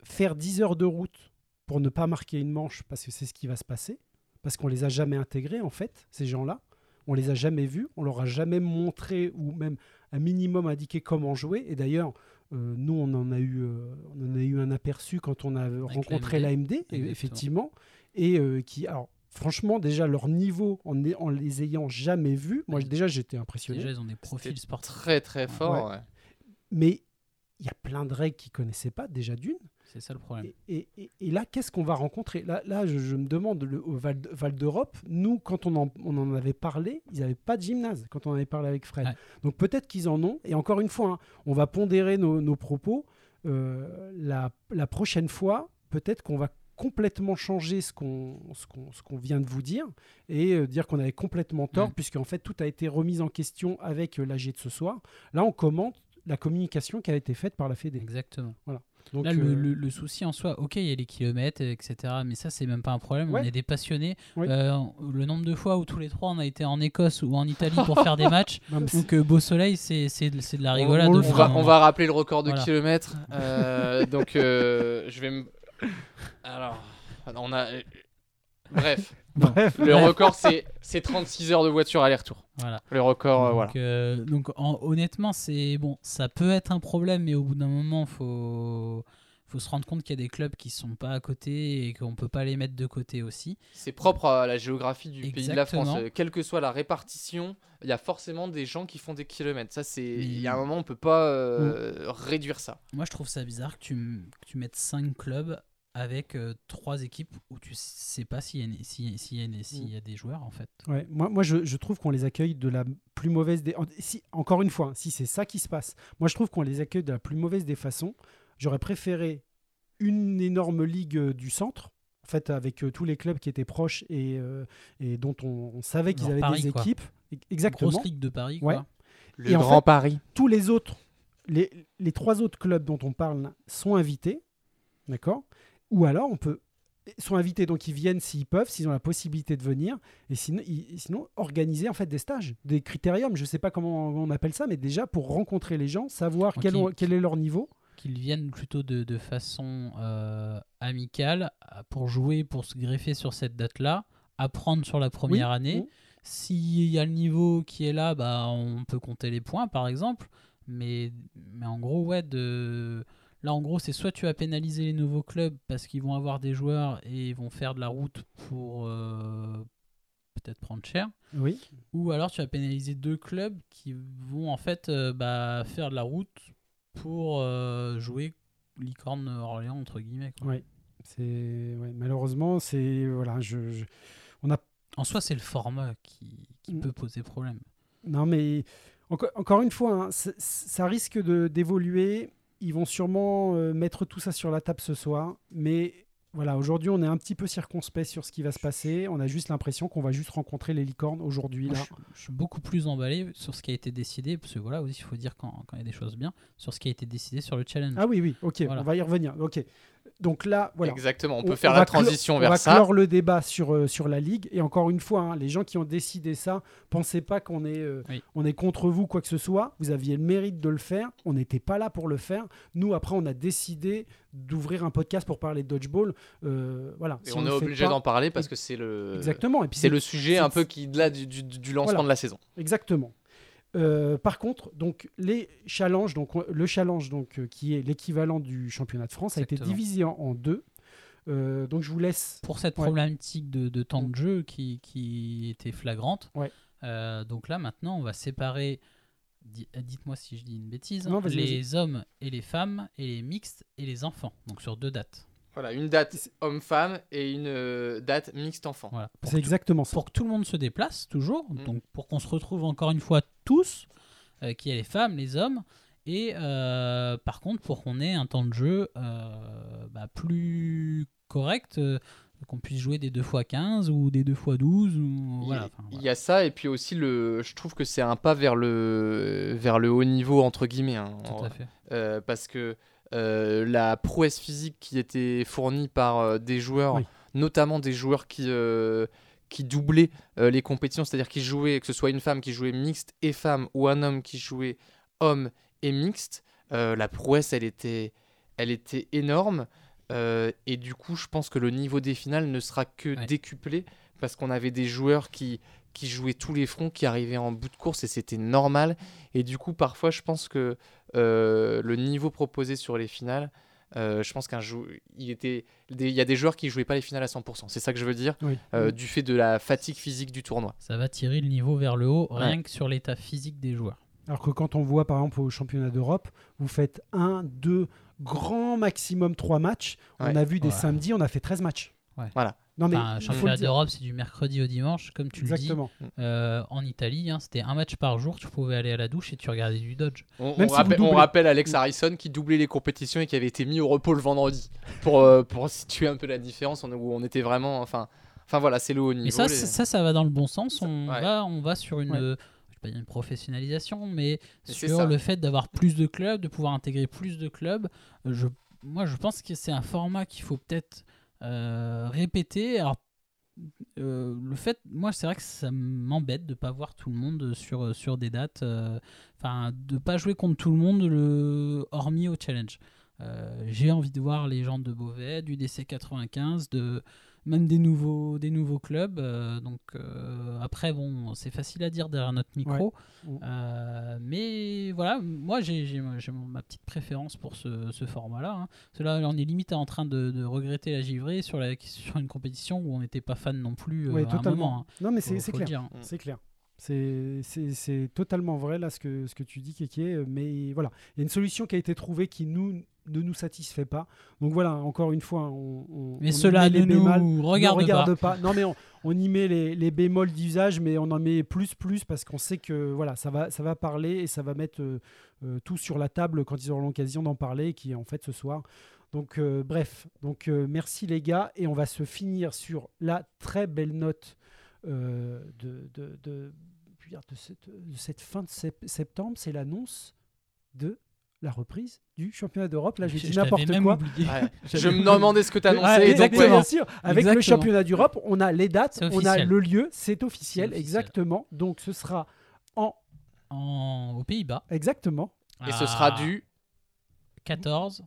Faire 10 heures de route pour ne pas marquer une manche, parce que c'est ce qui va se passer, parce qu'on les a jamais intégrés, en fait, ces gens-là. On les a jamais vus, on leur a jamais montré ou même un minimum indiqué comment jouer. Et d'ailleurs, euh, nous, on en, a eu, euh, on en a eu un aperçu quand on a rencontré l'AMD. effectivement. Et euh, qui, alors, franchement, déjà, leur niveau, en, est- en les ayant jamais vus, moi, Ouais. déjà, j'étais impressionné. Déjà ils ont des profils sportifs. Très très fort. Ouais. ouais. Mais il y a plein de règles qu'ils connaissaient pas, déjà d'une. C'est ça le problème. Et, et- et- et là, qu'est-ce qu'on va rencontrer? Là, là je, je me demande, le, au Val, Val d'Europe, nous, quand on en, on en avait parlé, ils n'avaient pas de gymnase, quand on avait parlé avec Fred. Ouais. Donc peut-être qu'ils en ont. Et encore une fois, hein, on va pondérer nos, nos propos. Euh, la, la prochaine fois, peut-être qu'on va complètement changer ce qu'on ce qu'on ce qu'on vient de vous dire et euh, dire qu'on avait complètement tort Mm. puisqu'en fait tout a été remis en question avec euh, l'AG de ce soir. Là on commente la communication qui a été faite par la Fédé. Exactement. Donc, Là, le, euh, le- le souci en soi, ok, il y a les kilomètres, etc. Mais ça, c'est même pas un problème. Ouais. On est des passionnés. Oui. Euh, le nombre de fois où tous les trois, on a été en Écosse ou en Italie pour faire des matchs. non, Donc, euh, beau soleil, c'est c'est de, c'est de la rigolade. on On va, on va rappeler le record de Voilà. kilomètres. Euh, donc, euh, je vais me. Alors, on a. Bref, Bref, le record, c'est c'est 36 heures de voiture aller-retour. Voilà. Le record, euh, donc, voilà. euh, donc, en- honnêtement, c'est bon. Ça peut être un problème, mais au bout d'un moment, faut faut se rendre compte qu'il y a des clubs qui sont pas à côté et qu'on peut pas les mettre de côté aussi. C'est propre à la géographie du pays de la France. Euh, Quelle que soit la répartition, il y a forcément des gens qui font des kilomètres. Ça, c'est. Mais- Il y a un moment, on peut pas euh, réduire ça. Moi, je trouve ça bizarre que tu, m- que tu mettes 5 clubs avec euh, trois équipes où tu sais pas s'il y, a s'il y, a une- s'il y a des joueurs en fait. Ouais, moi, moi je, je trouve qu'on les accueille de la plus mauvaise des. Si, encore une fois, hein, si c'est ça qui se passe, moi je trouve qu'on les accueille de la plus mauvaise des façons. J'aurais préféré une énorme ligue euh, du centre, en fait, avec euh, tous les clubs qui étaient proches et, euh, et dont on, on savait qu'ils avaient Paris, des quoi. équipes. E- Exactement. Grosse ligue de Paris Ouais. quoi. Le Et en Grand fait- Paris. Tous les autres, les, les trois autres clubs dont on parle sont invités, d'accord? Ou alors on peut sont invités, donc ils viennent s'ils peuvent, s'ils ont la possibilité de venir, et sinon, ils- sinon organiser en fait des stages, des critériums, je ne sais pas comment on appelle ça, mais déjà pour rencontrer les gens, savoir quel est leur niveau. Qu'ils viennent plutôt de, de façon euh, amicale euh, pour jouer, pour se greffer sur cette date-là, apprendre sur la première Oui, année. oui. S'il y a le niveau qui est là, bah, on peut compter les points par exemple. Mais, mais en gros, ouais, de... là en gros, c'est soit tu vas pénaliser les nouveaux clubs parce qu'ils vont avoir des joueurs et ils vont faire de la route pour euh, peut-être prendre cher. Oui, Ou alors tu vas pénaliser deux clubs qui vont en fait euh, bah, faire de la route pour euh, jouer licorne Orléans entre guillemets. quoi. oui. C'est ouais, malheureusement c'est voilà, je, je- on a En soi, c'est le format qui, qui Mm. peut poser problème. Non, mais encore, encore une fois, hein, ça risque de- d'évoluer. Ils vont sûrement euh, mettre tout ça sur la table ce soir. Mais voilà, aujourd'hui, on est un petit peu circonspect sur ce qui va se passer. On a juste l'impression qu'on va juste rencontrer les licornes aujourd'hui. Là. je, je suis beaucoup plus emballé sur ce qui a été décidé, parce que voilà, aussi, il faut dire quand quand il y a des choses bien, sur ce qui a été décidé sur le challenge. Ah oui, oui, ok, Voilà. on va y revenir. Ok. Donc là, voilà. Exactement, on peut On- faire on la va clore- transition on vers va ça. clore le débat sur, euh, sur la Ligue. Et encore une fois, hein, les gens qui ont décidé ça, pensez pas qu'on est, euh, Oui. on est contre vous, quoi que ce soit. Vous aviez le mérite de le faire. On n'était pas là pour le faire. Nous, après, on a décidé d'ouvrir un podcast pour parler de dodgeball. Euh, voilà. Et Si on, est obligé pas- d'en parler parce que c'est le. Exactement. Et puis C'est le sujet un peu qui là du, du- du lancement Voilà. de la saison. Exactement. Euh, par contre, donc les challenges, donc on- le challenge donc euh, qui est l'équivalent du championnat de France a été divisé en, en deux. Euh, donc je vous laisse. Pour cette Ouais. problématique de, de temps de jeu qui, qui était flagrante, Ouais. euh, donc là maintenant, on va séparer. di- Dites-moi si je dis une bêtise. Non, vas-y, les hommes et les femmes et les mixtes et les enfants. Donc sur deux dates. Voilà, une date homme-femme et une date mixte enfant. Voilà. C'est exactement ça. pour que tout le monde se déplace toujours, Mm. donc pour qu'on se retrouve encore une fois tous, euh, qu'il y ait les femmes, les hommes, et euh, par contre pour qu'on ait un temps de jeu euh, bah, plus correct, euh, qu'on puisse jouer des 2x15 ou des 2x12 ou Il- voilà. enfin, Il y a ça et puis aussi le, je trouve que c'est un pas vers le vers le haut niveau entre guillemets, hein, Tout à fait. Euh, parce que euh, la prouesse physique qui était fournie par euh, des joueurs, Oui. notamment des joueurs qui qui doublaient euh, les compétitions, c'est-à-dire qui jouaient, que ce soit une femme qui jouait mixte et femme ou un homme qui jouait homme et mixte, euh, la prouesse elle était elle était énorme. Euh, et du coup, je pense que le niveau des finales ne sera que Ouais. décuplé parce qu'on avait des joueurs qui, qui jouaient tous les fronts, qui arrivaient en bout de course et c'était normal. Et du coup, parfois, je pense que le niveau proposé sur les finales, euh, je pense qu'un jou- il était, des- il y a des joueurs qui jouaient pas les finales à 100%. C'est ça que je veux dire, Oui. euh, du fait de la fatigue physique du tournoi. Ça va tirer le niveau vers le haut, Ouais. rien que sur l'état physique des joueurs. Alors que quand on voit par exemple au championnat d'Europe, vous faites un, deux, grand maximum trois matchs. On a vu des Ouais. samedis, on a fait 13 matchs. Ouais. Voilà. Non mais Enfin, il faut championnat d'Europe, c'est du mercredi au dimanche, comme tu le dis. Exactement. Euh, en Italie, hein, c'était un match par jour, tu pouvais aller à la douche et tu regardais du dodge. On, Même on si rappelle, on rappelle Alex Harrison qui doublait les compétitions et qui avait été mis au repos le vendredi pour, euh, pour situer un peu la différence on- où on était vraiment. Enfin, enfin voilà, c'est le haut niveau. Mais ça, les- ça, ça, va dans le bon sens. On, ouais. va, on va sur une, Ouais. pas une professionnalisation, mais Mais sur le fait d'avoir plus de clubs, de pouvoir intégrer plus de clubs. Euh, Je, moi, je pense que c'est un format qu'il faut peut-être euh, répéter. Alors, euh, le fait, moi, c'est vrai que ça m'embête de pas voir tout le monde sur, sur des dates. euh, Enfin, de pas jouer contre tout le monde, le, hormis au challenge. J'ai envie de voir les gens de Beauvais, du DC 95, de même des nouveaux, des nouveaux clubs. euh, donc euh, après, bon, c'est facile à dire derrière notre micro. Ouais. Euh, mais voilà, moi j'ai ma petite préférence pour ce, ce format-là. hein. Là, on est limite en train de, de regretter la givrée sur, la, sur une compétition où on n'était pas fan non plus à un moment. hein. Non mais c'est clair. hein. C'est clair. C'est- C'est c'est totalement vrai là ce que, ce que tu dis Kéké, mais voilà, il y a une solution qui a été trouvée qui nous ne nous satisfait pas. Donc voilà, encore une fois, on, on- Mais on cela ne les bémols. nous regarde, regarde pas. pas. Non mais on, on y met les, les bémols d'usage, mais on en met plus plus parce qu'on sait que voilà, ça va ça va parler et ça va mettre euh, euh, tout sur la table quand ils auront l'occasion d'en parler, qui est en fait ce soir. Donc euh, bref, donc merci les gars et on va se finir sur la très belle note de, de, de, cette, de cette fin de sep- septembre, c'est l'annonce de la reprise du championnat d'Europe. Là, j'ai Je- dit n'importe quoi. Ouais. Je me demandais ce que tu Ouais, annonçais. donc, ouais. bien sûr. Avec le championnat d'Europe, on a les dates, on a le lieu, c'est officiel, exactement. Donc ce sera en En, aux Pays-Bas. exactement. Et ce sera à dû 14.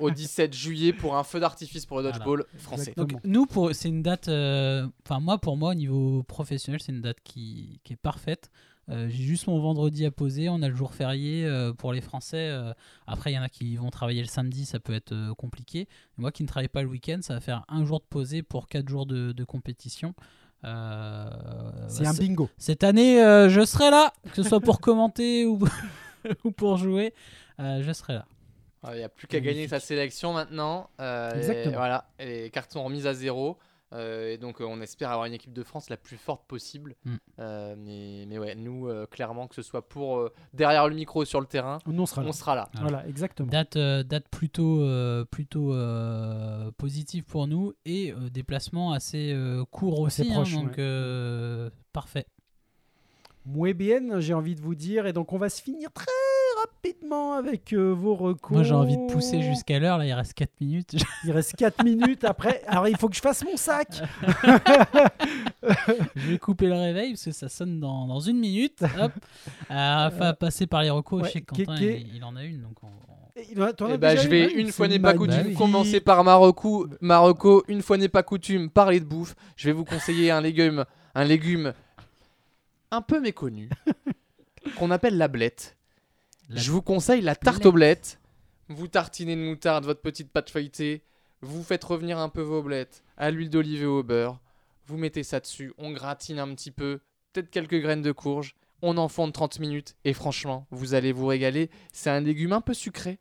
au 17 juillet pour un feu d'artifice pour le Voilà. dodgeball français. Donc nous, pour, c'est une date. euh, Enfin moi, pour moi, au niveau professionnel, c'est une date qui, qui est parfaite. Euh, J'ai juste mon vendredi à poser. On a le jour férié euh, pour les Français. euh, après, il y en a qui vont travailler le samedi, ça peut être euh, compliqué. Moi qui ne travaille pas le week-end, ça va faire un jour de posé pour quatre jours de, de compétition. Euh, C'est bah, un bingo. Cette année, euh, je serai là, que ce soit pour commenter ou, ou pour jouer. euh, je serai là. Il n'y a plus qu'à gagner sa sélection maintenant. Euh, Exactement. Et voilà, et les cartes sont remises à zéro. Euh, et donc, euh, on espère avoir une équipe de France la plus forte possible. Mm. Euh, mais, mais ouais, nous, euh, clairement, que ce soit pour euh, derrière le micro sur le terrain, Nous, on sera là. on sera là. Voilà, exactement. Date, euh, date plutôt, euh, plutôt euh, positive pour nous et euh, déplacement assez euh, court Assez aussi. hein, donc ouais. euh, parfait. Muy bien, j'ai envie de vous dire. Et donc, on va se finir très rapidement avec euh, vos recours. Moi j'ai envie de pousser jusqu'à l'heure, là il reste 4 minutes. Il reste 4 minutes après. Alors, il faut que je fasse mon sac. je vais couper le réveil parce que ça sonne dans, dans une minute. Hop. Euh, Enfin, passer par les recours, ouais, je sais que Quentin il, il en a une. Donc on- Et as Eh déjà je vais, une C'est fois n'est pas coutume, commencer par Marocco. Marocco, une fois n'est pas coutume, parler de bouffe. Je vais vous conseiller un légume, un légume un peu méconnu, qu'on appelle la blette. La Je vous conseille la tarte aux blettes. Vous tartinez de moutarde votre petite pâte feuilletée. Vous faites revenir un peu vos blettes à l'huile d'olive et au beurre. Vous mettez ça dessus. On gratine un petit peu. Peut-être quelques graines de courge. On enfonce 30 minutes. Et franchement, vous allez vous régaler. C'est un légume un peu sucré.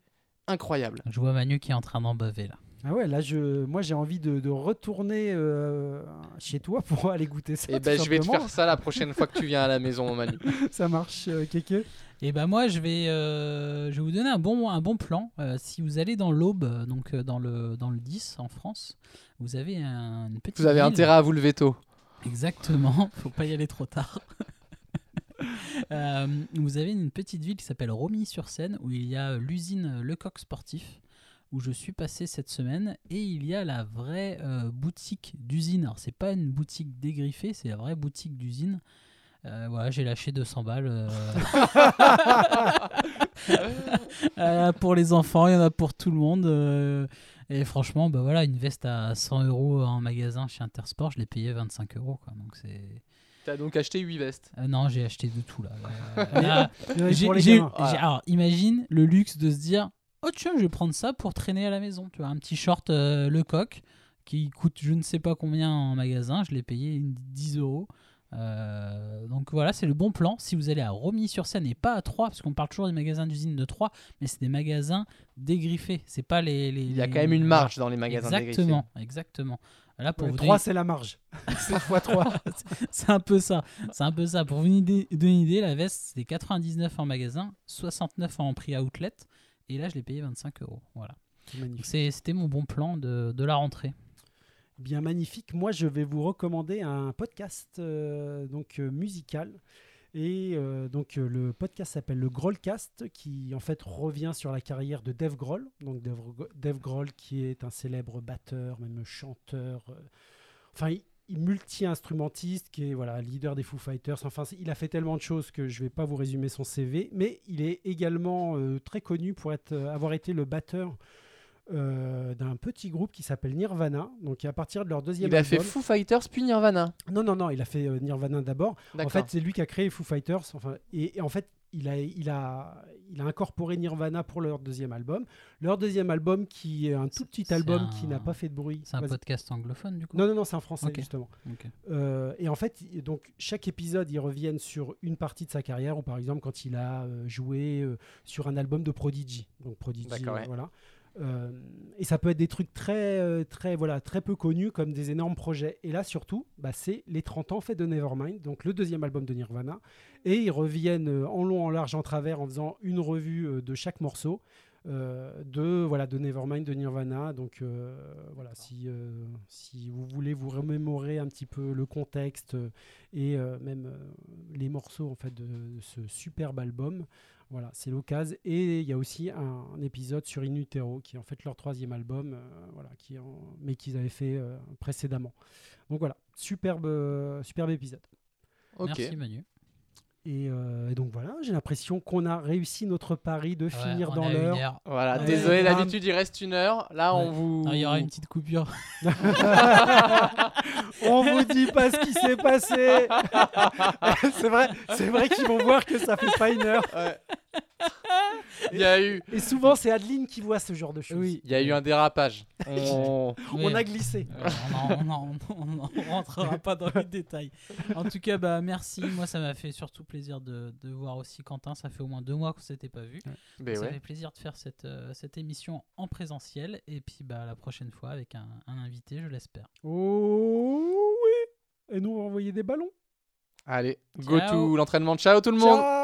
Incroyable. Je vois Manu qui est en train d'en baver là. Ah ouais, là, je, moi, j'ai envie de, de retourner euh, chez toi pour aller goûter ça. Et tout ben je vais te faire ça la prochaine fois que tu viens à la maison, Manu. Ça marche, euh, Keke Et ben moi, je vais, euh, je vais vous donner un bon, un bon plan. Euh, si vous allez dans l'Aube, euh, donc euh, dans le, dans le 10 en France, vous avez un, une petite Vous avez ville- intérêt à vous lever tôt. Exactement, faut pas y aller trop tard. Vous avez une petite ville qui s'appelle Romilly-sur-Seine où il y a l'usine Lecoq Sportif où je suis passé cette semaine et il y a la vraie boutique d'usine. Alors c'est pas une boutique dégriffée, c'est la vraie boutique d'usine. Euh, voilà, j'ai lâché 200 balles. euh. Euh, pour les enfants, il y en a pour tout le monde. euh, et franchement, bah voilà, une veste à 100 euros en magasin chez Intersport, je l'ai payé 25 euros. Quoi. Donc c'est. T'as donc acheté 8 vestes. Euh, non, j'ai acheté de tout là. J'ai- j'ai- j'ai- alors, imagine le luxe de se dire Oh, tiens, je vais prendre ça pour traîner à la maison. Tu vois, un petit short euh, Lecoq qui coûte je ne sais pas combien en magasin. Je l'ai payé une- 10 euros. Euh, donc voilà, c'est le bon plan. Si vous allez à Romilly-sur-Seine et pas à Troyes, parce qu'on parle toujours des magasins d'usine de Troyes, mais c'est des magasins dégriffés. C'est pas les, les- Il y a les- quand même une marge dans les magasins dégriffés. Exactement, exactement. Là, pour Ouais, vous 3, c'est la marge. c'est fois 3. c'est un peu ça. C'est un peu ça. Pour vous donner une idée- la veste, c'est 99 en magasin, 69 en prix outlet. Et là, je l'ai payé 25 euros. Voilà. C'était mon bon plan de, de la rentrée. Bien magnifique. Moi, je vais vous recommander un podcast euh, donc euh, musical. Et euh, donc le podcast s'appelle le Grollcast, qui en fait revient sur la carrière de Dave Grohl. Donc Dave, Grohl, qui est un célèbre batteur, même chanteur. enfin, multi-instrumentiste, qui est voilà leader des Foo Fighters. Enfin, il a fait tellement de choses que je ne vais pas vous résumer son CV, mais il est également très connu pour être, avoir été le batteur euh, d'un petit groupe qui s'appelle Nirvana. Donc à partir de leur deuxième Il a fait album. Foo Fighters puis Nirvana. Non, non, non, il a fait euh, Nirvana d'abord. En fait, c'est lui qui a créé Foo Fighters. Enfin, et, et en fait, il a, il, a, il a incorporé Nirvana pour leur deuxième album. Leur deuxième album, qui est un tout petit album un- qui n'a pas fait de bruit. C'est un Vas-y. podcast anglophone, du coup Non, non, non, c'est en français, justement. Euh, et en fait, donc, chaque épisode, ils reviennent sur une partie de sa carrière, ou par exemple, quand il a euh, joué euh, sur un album de Prodigy. Donc, Prodigy, D'accord, ouais. Euh, et ça peut être des trucs très, euh, très, voilà, très peu connus, comme des énormes projets. Et là, surtout, bah, c'est les 30 ans faits de Nevermind, donc le deuxième album de Nirvana. Et ils reviennent euh, en long, en large, en travers, en faisant une revue de chaque morceau. de voilà de Nevermind de Nirvana donc voilà si si vous voulez vous remémorer un petit peu le contexte et même les morceaux en fait de ce superbe album voilà c'est l'occasion et il y a aussi un, un épisode sur In Utero qui est en fait leur troisième album euh, voilà qui en- mais qu'ils avaient fait euh, précédemment donc voilà superbe euh, superbe épisode Ok. Merci, Manu. et, euh, et donc voilà j'ai l'impression qu'on a réussi notre pari de Ouais, finir dans l'heure heure. Voilà, Ouais. désolé, d'habitude il reste une heure. Là, on vous. Il y aura une petite coupure. On vous dit pas ce qui s'est passé. c'est vrai, c'est vrai qu'ils vont voir que ça fait pas une heure. Il y a eu, Et souvent, c'est Adeline qui voit ce genre de choses. Oui. il y a eu un dérapage. On- a glissé. Euh, on en rentrera pas dans les détails. En tout cas, bah, merci. Moi, ça m'a fait surtout plaisir de, de voir aussi Quentin. Ça fait au moins deux mois qu'on s'était pas vu. Ben ça ouais. fait plaisir de faire cette, euh, cette émission en présentiel. Et puis, bah, la prochaine fois, avec un, un invité, je l'espère. Oh oui. Et nous, on va envoyer des ballons. Allez, go to l'entraînement. Ciao tout le monde. Ciao